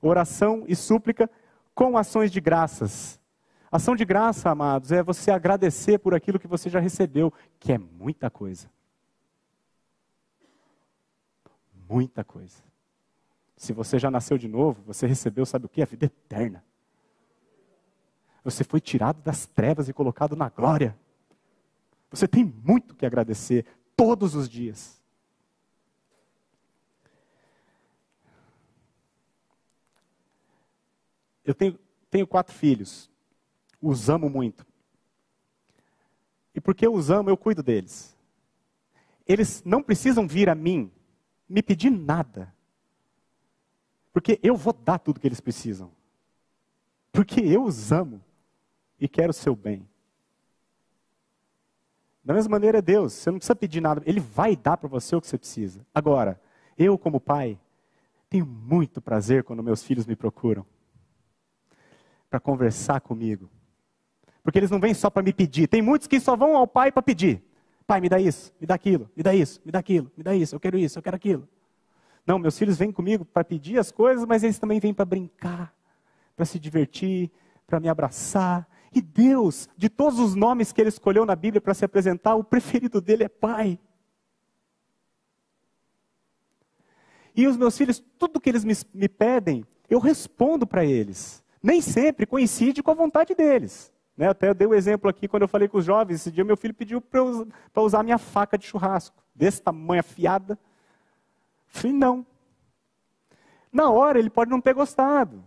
S1: Oração e súplica com ações de graças. Ação de graça, amados, é você agradecer por aquilo que você já recebeu, que é muita coisa. muita coisa. Se você já nasceu de novo, você recebeu, sabe o que? A vida eterna. Você foi tirado das trevas e colocado na glória. Você tem muito que agradecer todos os dias. Eu tenho, tenho quatro filhos. Os amo muito. E porque eu os amo, eu cuido deles. Eles não precisam vir a mim me pedir nada. Porque eu vou dar tudo que eles precisam. Porque eu os amo e quero o seu bem. Da mesma maneira é Deus, você não precisa pedir nada, Ele vai dar para você o que você precisa. Agora, eu como pai, tenho muito prazer quando meus filhos me procuram para conversar comigo. Porque eles não vêm só para me pedir. Tem muitos que só vão ao pai para pedir. Pai, me dá isso, me dá aquilo, me dá isso, me dá aquilo, me dá isso, eu quero isso, eu quero aquilo. Não, meus filhos vêm comigo para pedir as coisas, mas eles também vêm para brincar, para se divertir, para me abraçar. E Deus, de todos os nomes que ele escolheu na Bíblia para se apresentar, o preferido dele é Pai. E os meus filhos, tudo que eles me, me pedem, eu respondo para eles. Nem sempre coincide com a vontade deles. Né? Até eu dei o um exemplo aqui quando eu falei com os jovens. Esse dia meu filho pediu para usar minha faca de churrasco, desse tamanho afiada. Falei, não. Na hora ele pode não ter gostado.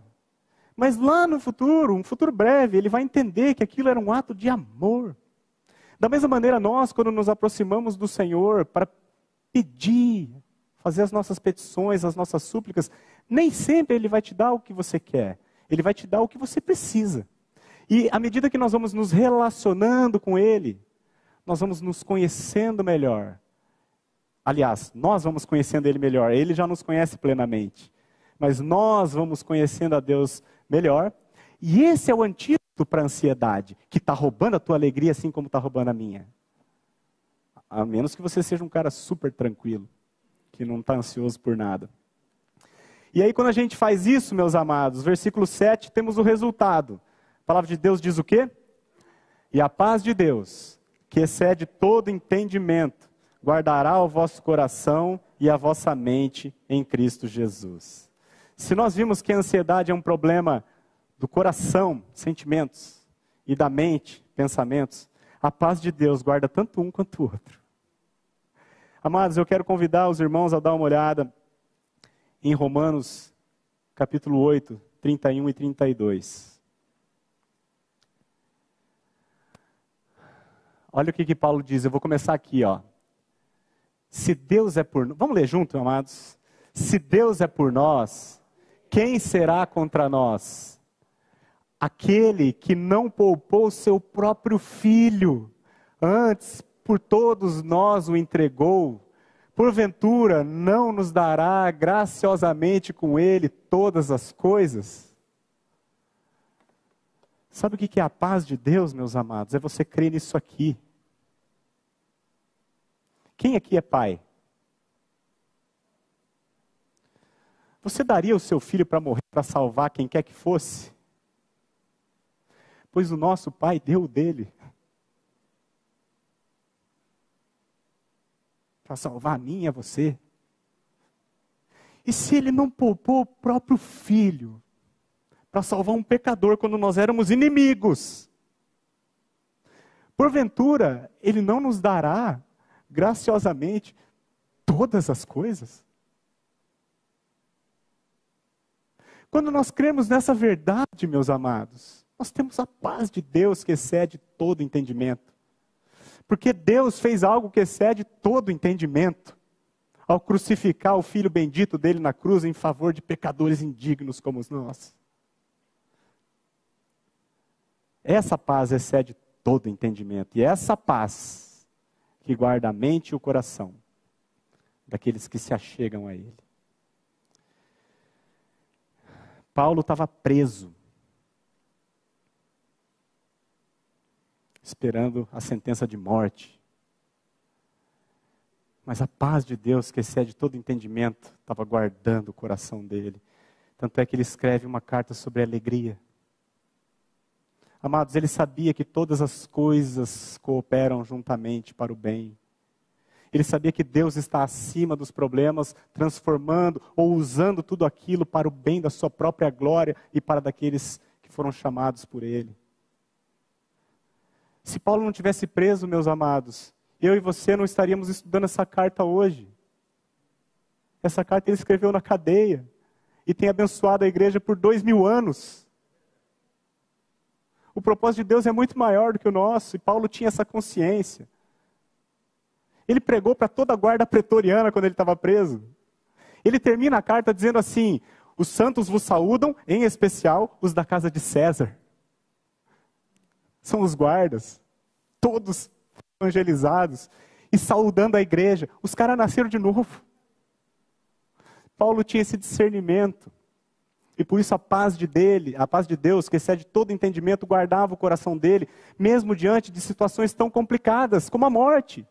S1: Mas lá no futuro, um futuro breve, ele vai entender que aquilo era um ato de amor. Da mesma maneira, nós, quando nos aproximamos do Senhor para pedir, fazer as nossas petições, as nossas súplicas, nem sempre Ele vai te dar o que você quer. Ele vai te dar o que você precisa. E à medida que nós vamos nos relacionando com Ele, nós vamos nos conhecendo melhor. Aliás, nós vamos conhecendo Ele melhor. Ele já nos conhece plenamente. Mas nós vamos conhecendo a Deus melhor. E esse é o antídoto para a ansiedade, que está roubando a tua alegria assim como está roubando a minha. A menos que você seja um cara super tranquilo, que não está ansioso por nada. E aí, quando a gente faz isso, meus amados, versículo 7, temos o resultado palavra de Deus diz o quê? E a paz de Deus, que excede todo entendimento, guardará o vosso coração e a vossa mente em Cristo Jesus. Se nós vimos que a ansiedade é um problema do coração, sentimentos, e da mente, pensamentos, a paz de Deus guarda tanto um quanto o outro. Amados, eu quero convidar os irmãos a dar uma olhada em Romanos, capítulo 8, 31 e 32. Olha o que, que Paulo diz, eu vou começar aqui, ó. Se Deus é por nós, vamos ler junto, amados? Se Deus é por nós, quem será contra nós? Aquele que não poupou seu próprio filho, antes por todos nós o entregou, porventura não nos dará graciosamente com Ele todas as coisas? Sabe o que é a paz de Deus, meus amados? É você crer nisso aqui. Quem aqui é pai? Você daria o seu filho para morrer, para salvar quem quer que fosse? Pois o nosso pai deu o dele. Para salvar a mim e a você. E se ele não poupou o próprio filho para salvar um pecador quando nós éramos inimigos? Porventura, ele não nos dará graciosamente todas as coisas? Quando nós cremos nessa verdade, meus amados, nós temos a paz de Deus que excede todo entendimento. Porque Deus fez algo que excede todo entendimento ao crucificar o Filho bendito dele na cruz em favor de pecadores indignos como nós. Essa paz excede todo entendimento. E é essa paz que guarda a mente e o coração daqueles que se achegam a Ele. Paulo estava preso, esperando a sentença de morte. Mas a paz de Deus, que excede todo entendimento, estava guardando o coração dele. Tanto é que ele escreve uma carta sobre alegria. Amados, ele sabia que todas as coisas cooperam juntamente para o bem ele sabia que Deus está acima dos problemas, transformando ou usando tudo aquilo para o bem da sua própria glória e para daqueles que foram chamados por Ele. Se Paulo não tivesse preso, meus amados, eu e você não estaríamos estudando essa carta hoje. Essa carta ele escreveu na cadeia e tem abençoado a igreja por dois mil anos. O propósito de Deus é muito maior do que o nosso e Paulo tinha essa consciência. Ele pregou para toda a guarda pretoriana quando ele estava preso. Ele termina a carta dizendo assim: Os santos vos saúdam, em especial os da casa de César. São os guardas, todos evangelizados e saudando a igreja. Os caras nasceram de novo. Paulo tinha esse discernimento. E por isso a paz de dele, a paz de Deus, que excede todo entendimento, guardava o coração dele, mesmo diante de situações tão complicadas como a morte.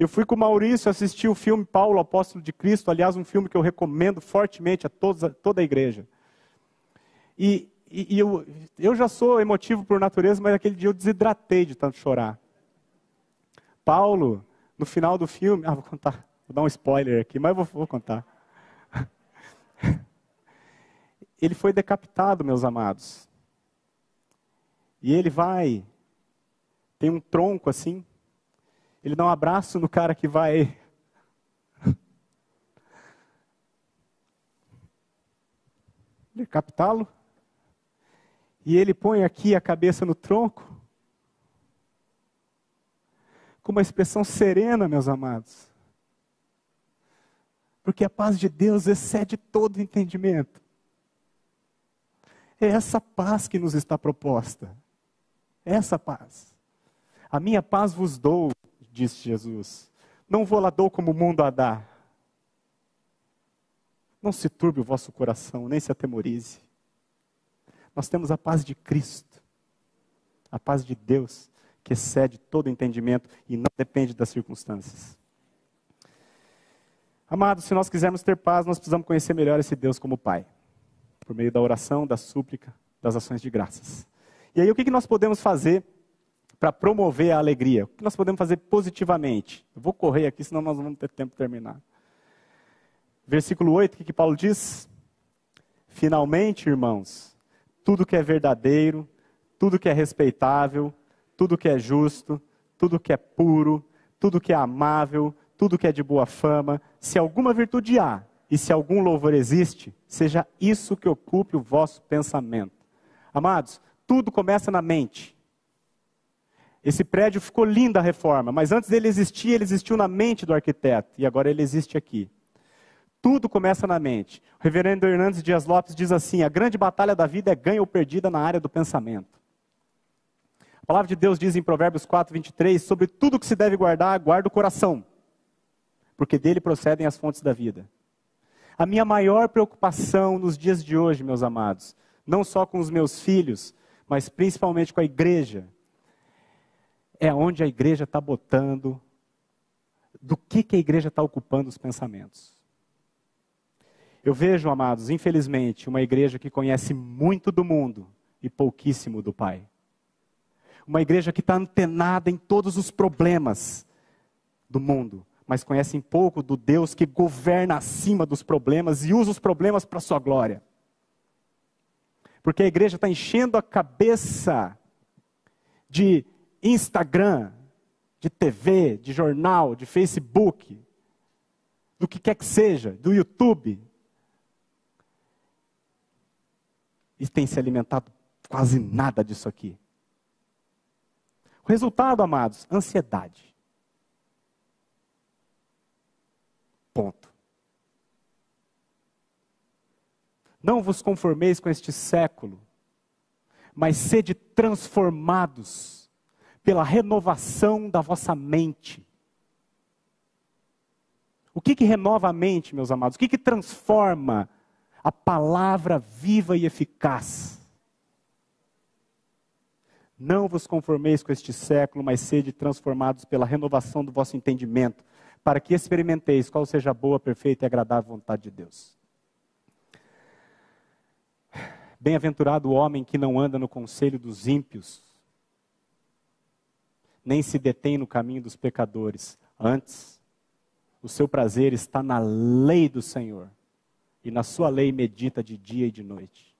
S1: Eu fui com o Maurício assistir o filme Paulo, Apóstolo de Cristo, aliás, um filme que eu recomendo fortemente a, todos, a toda a igreja. E, e, e, eu, eu já sou emotivo por natureza, mas aquele dia eu desidratei de tanto chorar. Paulo, no final do filme, ah, vou contar, vou dar um spoiler aqui, mas vou, vou contar. Ele foi decapitado, meus amados. E ele vai, tem um tronco assim, ele dá um abraço no cara que vai. decapitá-lo. E ele põe aqui a cabeça no tronco. Com uma expressão serena, meus amados. Porque a paz de Deus excede todo entendimento. É essa paz que nos está proposta. É essa paz. A minha paz vos dou, disse Jesus. Não vou lá dou como o mundo a dá. Não se turbe o vosso coração, nem se atemorize. Nós temos a paz de Cristo, a paz de Deus, que excede todo entendimento e não depende das circunstâncias. Amados, se nós quisermos ter paz, nós precisamos conhecer melhor esse Deus como Pai, por meio da oração, da súplica, das ações de graças. E aí, o que nós podemos fazer para promover a alegria? O que nós podemos fazer positivamente? Eu vou correr aqui, senão nós não vamos ter tempo de terminar. Versículo 8, o que, que Paulo diz? Finalmente, irmãos, tudo que é verdadeiro, tudo que é respeitável, tudo que é justo, tudo que é puro, tudo que é amável, tudo que é de boa fama, se alguma virtude há e se algum louvor existe, seja isso que ocupe o vosso pensamento. Amados, tudo começa na mente. Esse prédio ficou lindo a reforma, mas antes dele existir, ele existiu na mente do arquiteto e agora ele existe aqui. Tudo começa na mente. O reverendo Hernandes Dias Lopes diz assim: a grande batalha da vida é ganha ou perdida na área do pensamento. A palavra de Deus diz em Provérbios 4, 23: sobre tudo que se deve guardar, guarda o coração, porque dele procedem as fontes da vida. A minha maior preocupação nos dias de hoje, meus amados, não só com os meus filhos, mas principalmente com a igreja, é onde a igreja está botando, do que, que a igreja está ocupando os pensamentos. Eu vejo, amados, infelizmente, uma igreja que conhece muito do mundo e pouquíssimo do Pai. Uma igreja que está antenada em todos os problemas do mundo, mas conhece pouco do Deus que governa acima dos problemas e usa os problemas para sua glória. Porque a igreja está enchendo a cabeça de Instagram, de TV, de jornal, de Facebook, do que quer que seja, do YouTube, e tem se alimentado quase nada disso aqui. O resultado, amados, ansiedade. Ponto. Não vos conformeis com este século, mas sede transformados pela renovação da vossa mente. O que, que renova a mente, meus amados? O que, que transforma a palavra viva e eficaz. Não vos conformeis com este século, mas sede transformados pela renovação do vosso entendimento, para que experimenteis qual seja a boa, perfeita e agradável vontade de Deus. Bem-aventurado o homem que não anda no conselho dos ímpios, nem se detém no caminho dos pecadores. Antes, o seu prazer está na lei do Senhor e na sua lei medita de dia e de noite.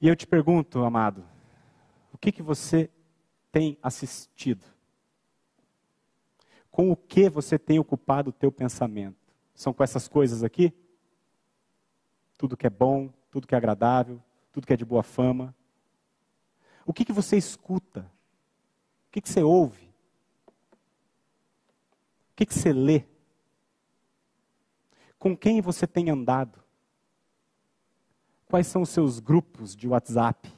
S1: E eu te pergunto, amado, o que, que você tem assistido? Com o que você tem ocupado o teu pensamento? São com essas coisas aqui? Tudo que é bom, tudo que é agradável, tudo que é de boa fama. O que, que você escuta? O que, que você ouve? O que, que você lê? Com quem você tem andado? Quais são os seus grupos de WhatsApp?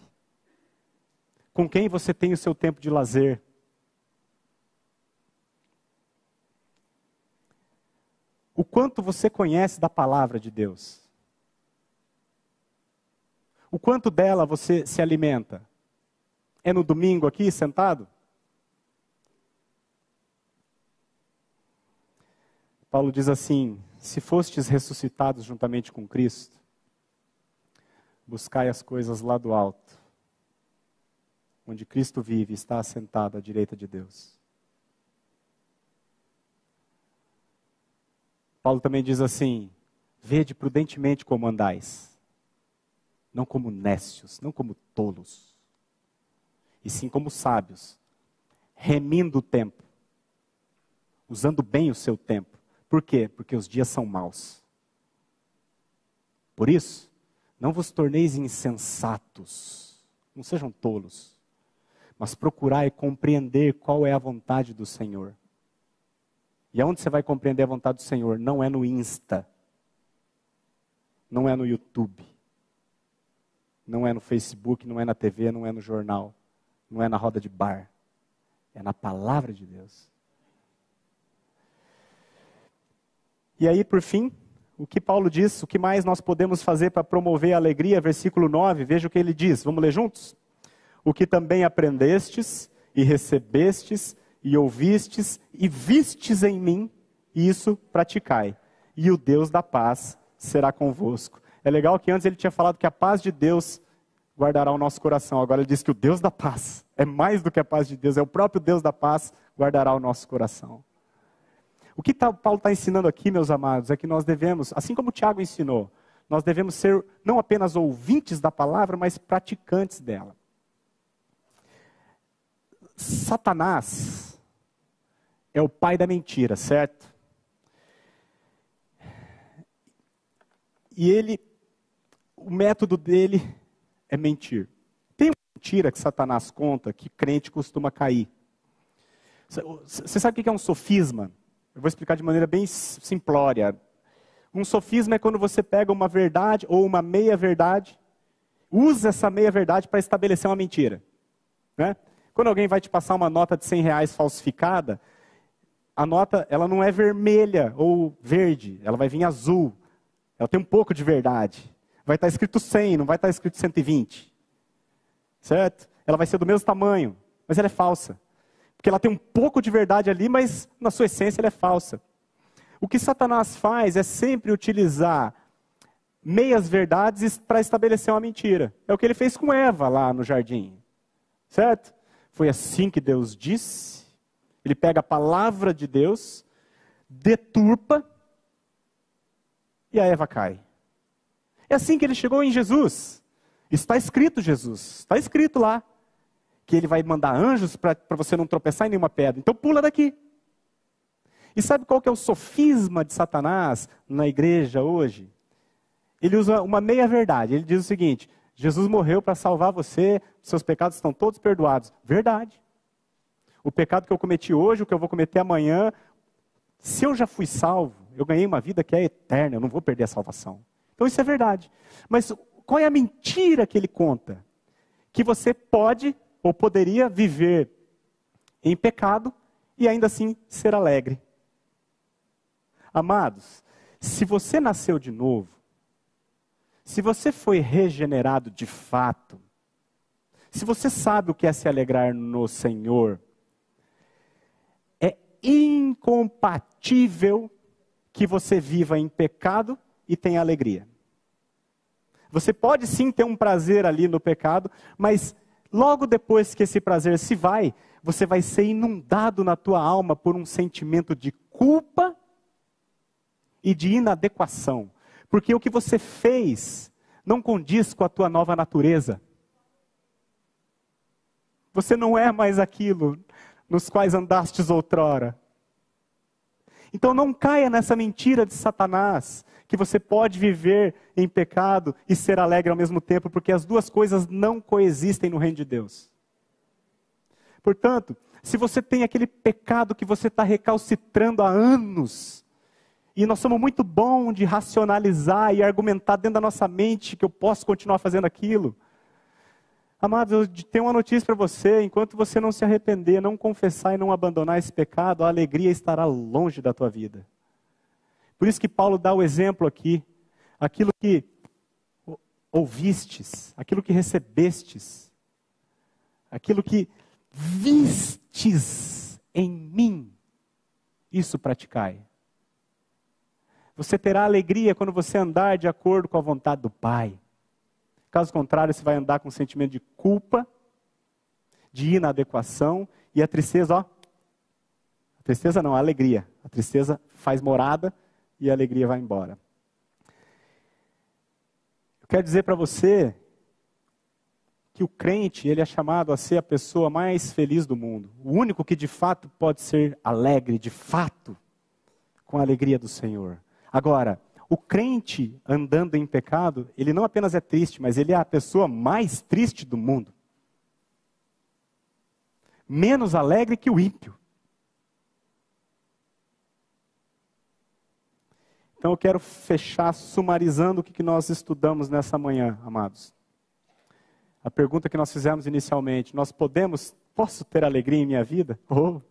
S1: Com quem você tem o seu tempo de lazer? O quanto você conhece da palavra de Deus? O quanto dela você se alimenta? É no domingo aqui, sentado? Paulo diz assim: se fostes ressuscitados juntamente com Cristo, buscai as coisas lá do alto, onde Cristo vive e está assentado à direita de Deus. Paulo também diz assim: Vede prudentemente como andais, não como nécios, não como tolos, e sim como sábios, remindo o tempo, usando bem o seu tempo por quê? Porque os dias são maus. Por isso, não vos torneis insensatos, não sejam tolos, mas procurai compreender qual é a vontade do Senhor. E aonde você vai compreender a vontade do Senhor? Não é no Insta, não é no YouTube, não é no Facebook, não é na TV, não é no jornal, não é na roda de bar, é na palavra de Deus. E aí, por fim, o que Paulo diz, o que mais nós podemos fazer para promover a alegria? Versículo 9, veja o que ele diz. Vamos ler juntos? O que também aprendestes e recebestes e ouvistes e vistes em mim, isso praticai. E o Deus da paz será convosco. É legal que antes ele tinha falado que a paz de Deus guardará o nosso coração. Agora ele diz que o Deus da paz é mais do que a paz de Deus, é o próprio Deus da paz guardará o nosso coração. O que tá, Paulo está ensinando aqui, meus amados, é que nós devemos, assim como Tiago ensinou, nós devemos ser não apenas ouvintes da palavra, mas praticantes dela. Satanás é o pai da mentira, certo? E ele, o método dele é mentir. Tem uma mentira que Satanás conta que crente costuma cair. Você sabe o que é um sofisma? Eu vou explicar de maneira bem simplória. Um sofisma é quando você pega uma verdade ou uma meia-verdade, usa essa meia-verdade para estabelecer uma mentira. Né? Quando alguém vai te passar uma nota de 100 reais falsificada, a nota ela não é vermelha ou verde, ela vai vir azul. Ela tem um pouco de verdade. Vai estar escrito 100, não vai estar escrito 120. Certo? Ela vai ser do mesmo tamanho, mas ela é falsa. Porque ela tem um pouco de verdade ali, mas na sua essência ela é falsa. O que Satanás faz é sempre utilizar meias verdades para estabelecer uma mentira. É o que ele fez com Eva lá no jardim. Certo? Foi assim que Deus disse. Ele pega a palavra de Deus, deturpa, e a Eva cai. É assim que ele chegou em Jesus. Está escrito Jesus, está escrito lá que ele vai mandar anjos para você não tropeçar em nenhuma pedra. Então pula daqui. E sabe qual que é o sofisma de Satanás na igreja hoje? Ele usa uma meia verdade. Ele diz o seguinte: Jesus morreu para salvar você, seus pecados estão todos perdoados. Verdade. O pecado que eu cometi hoje, o que eu vou cometer amanhã, se eu já fui salvo, eu ganhei uma vida que é eterna, eu não vou perder a salvação. Então isso é verdade. Mas qual é a mentira que ele conta? Que você pode ou poderia viver em pecado e ainda assim ser alegre. Amados, se você nasceu de novo, se você foi regenerado de fato, se você sabe o que é se alegrar no Senhor, é incompatível que você viva em pecado e tenha alegria. Você pode sim ter um prazer ali no pecado, mas Logo depois que esse prazer se vai, você vai ser inundado na tua alma por um sentimento de culpa e de inadequação. Porque o que você fez não condiz com a tua nova natureza. Você não é mais aquilo nos quais andastes outrora. Então não caia nessa mentira de Satanás, que você pode viver em pecado e ser alegre ao mesmo tempo, porque as duas coisas não coexistem no reino de Deus. Portanto, se você tem aquele pecado que você está recalcitrando há anos, e nós somos muito bons de racionalizar e argumentar dentro da nossa mente que eu posso continuar fazendo aquilo. Amados, eu tenho uma notícia para você: enquanto você não se arrepender, não confessar e não abandonar esse pecado, a alegria estará longe da tua vida. Por isso que Paulo dá o exemplo aqui, aquilo que ouvistes, aquilo que recebestes, aquilo que vistes em mim, isso praticai. Você terá alegria quando você andar de acordo com a vontade do Pai. Caso contrário, você vai andar com um sentimento de culpa, de inadequação e a tristeza, ó. A tristeza não, a alegria. A tristeza faz morada e a alegria vai embora. Eu quero dizer para você que o crente, ele é chamado a ser a pessoa mais feliz do mundo. O único que de fato pode ser alegre, de fato, com a alegria do Senhor. Agora, o crente andando em pecado, ele não apenas é triste, mas ele é a pessoa mais triste do mundo. Menos alegre que o ímpio. Então eu quero fechar sumarizando o que nós estudamos nessa manhã, amados. A pergunta que nós fizemos inicialmente: nós podemos, posso ter alegria em minha vida? Oh,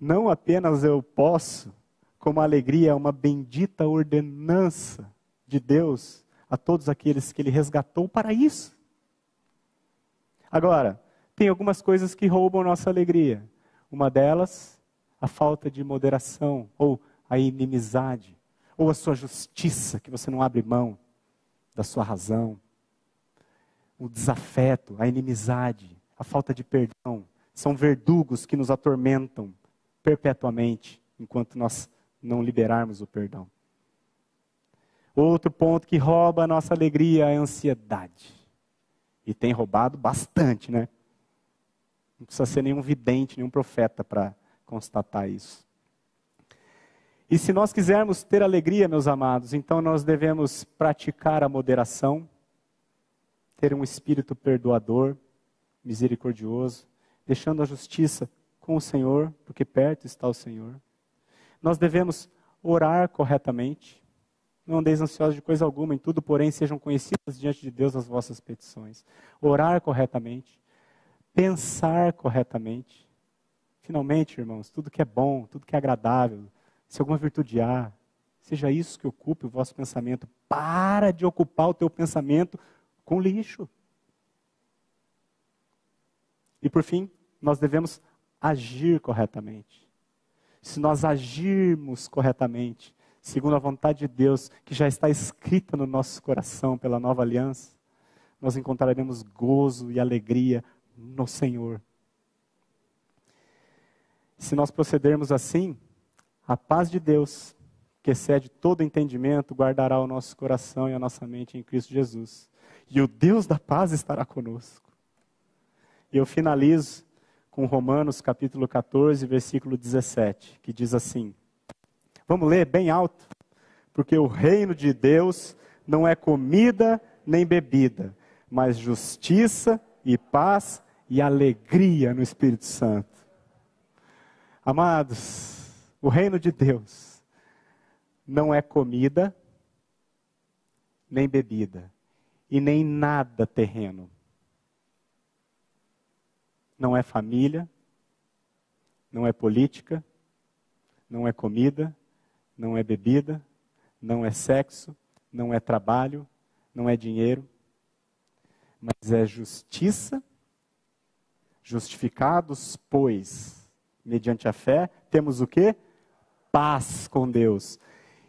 S1: não apenas eu posso, como a alegria é uma bendita ordenança de Deus a todos aqueles que Ele resgatou para isso. Agora, tem algumas coisas que roubam nossa alegria. Uma delas, a falta de moderação ou a inimizade ou a sua justiça, que você não abre mão da sua razão, o desafeto, a inimizade, a falta de perdão, são verdugos que nos atormentam perpetuamente enquanto nós não liberarmos o perdão. Outro ponto que rouba a nossa alegria é a ansiedade. E tem roubado bastante, né? Não precisa ser nenhum vidente, nenhum profeta para constatar isso. E se nós quisermos ter alegria, meus amados, então nós devemos praticar a moderação, ter um espírito perdoador, misericordioso, deixando a justiça com o Senhor, porque perto está o Senhor. Nós devemos orar corretamente. Não andeis ansiosos de coisa alguma, em tudo, porém, sejam conhecidas diante de Deus as vossas petições. Orar corretamente, pensar corretamente, Finalmente, irmãos, tudo que é bom, tudo que é agradável, se alguma virtude há, seja isso que ocupe o vosso pensamento. Para de ocupar o teu pensamento com lixo. E por fim, nós devemos agir corretamente. Se nós agirmos corretamente, segundo a vontade de Deus, que já está escrita no nosso coração pela nova aliança, nós encontraremos gozo e alegria no Senhor. Se nós procedermos assim, a paz de Deus, que excede todo entendimento, guardará o nosso coração e a nossa mente em Cristo Jesus. E o Deus da paz estará conosco. E eu finalizo com Romanos capítulo 14, versículo 17, que diz assim: Vamos ler bem alto, porque o reino de Deus não é comida nem bebida, mas justiça e paz e alegria no Espírito Santo. Amados, o reino de Deus não é comida, nem bebida, e nem nada terreno. Não é família, não é política, não é comida, não é bebida, não é sexo, não é trabalho, não é dinheiro, mas é justiça. Justificados, pois, mediante a fé, temos o que? Paz com Deus.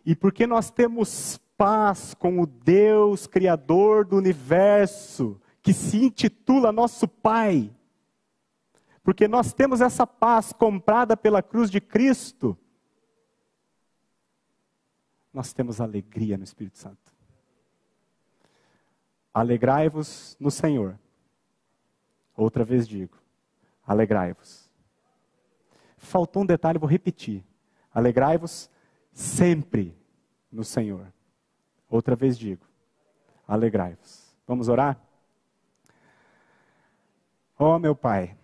S1: E porque nós temos paz com o Deus Criador do universo, que se intitula nosso Pai, porque nós temos essa paz comprada pela cruz de Cristo, nós temos alegria no Espírito Santo. Alegrai-vos no Senhor. Outra vez digo, alegrai-vos. Faltou um detalhe, vou repetir. Alegrai-vos sempre no Senhor. Outra vez digo, alegrai-vos. Vamos orar? Ó oh, meu Pai,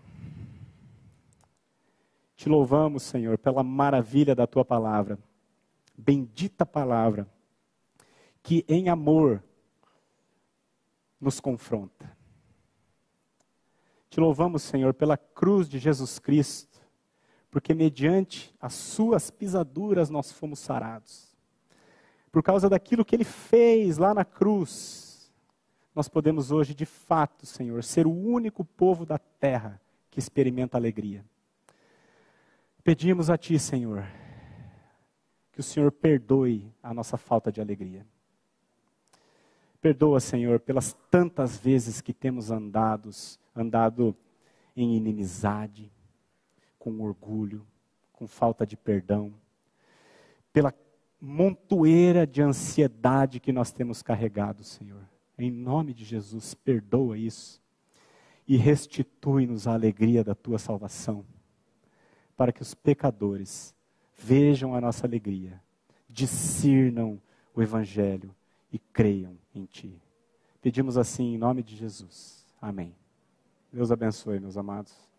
S1: te louvamos, Senhor, pela maravilha da tua palavra. Bendita palavra, que em amor nos confronta. Te louvamos, Senhor, pela cruz de Jesus Cristo, porque mediante as suas pisaduras nós fomos sarados. Por causa daquilo que ele fez lá na cruz, nós podemos hoje, de fato, Senhor, ser o único povo da terra que experimenta alegria. Pedimos a Ti, Senhor, que o Senhor perdoe a nossa falta de alegria. Perdoa, Senhor, pelas tantas vezes que temos andados, andado em inimizade, com orgulho, com falta de perdão, pela montoeira de ansiedade que nós temos carregado, Senhor. Em nome de Jesus, perdoa isso e restitui-nos a alegria da tua salvação para que os pecadores vejam a nossa alegria, discernam o Evangelho e creiam em Ti. Pedimos assim em nome de Jesus. Amém. Deus abençoe, meus amados.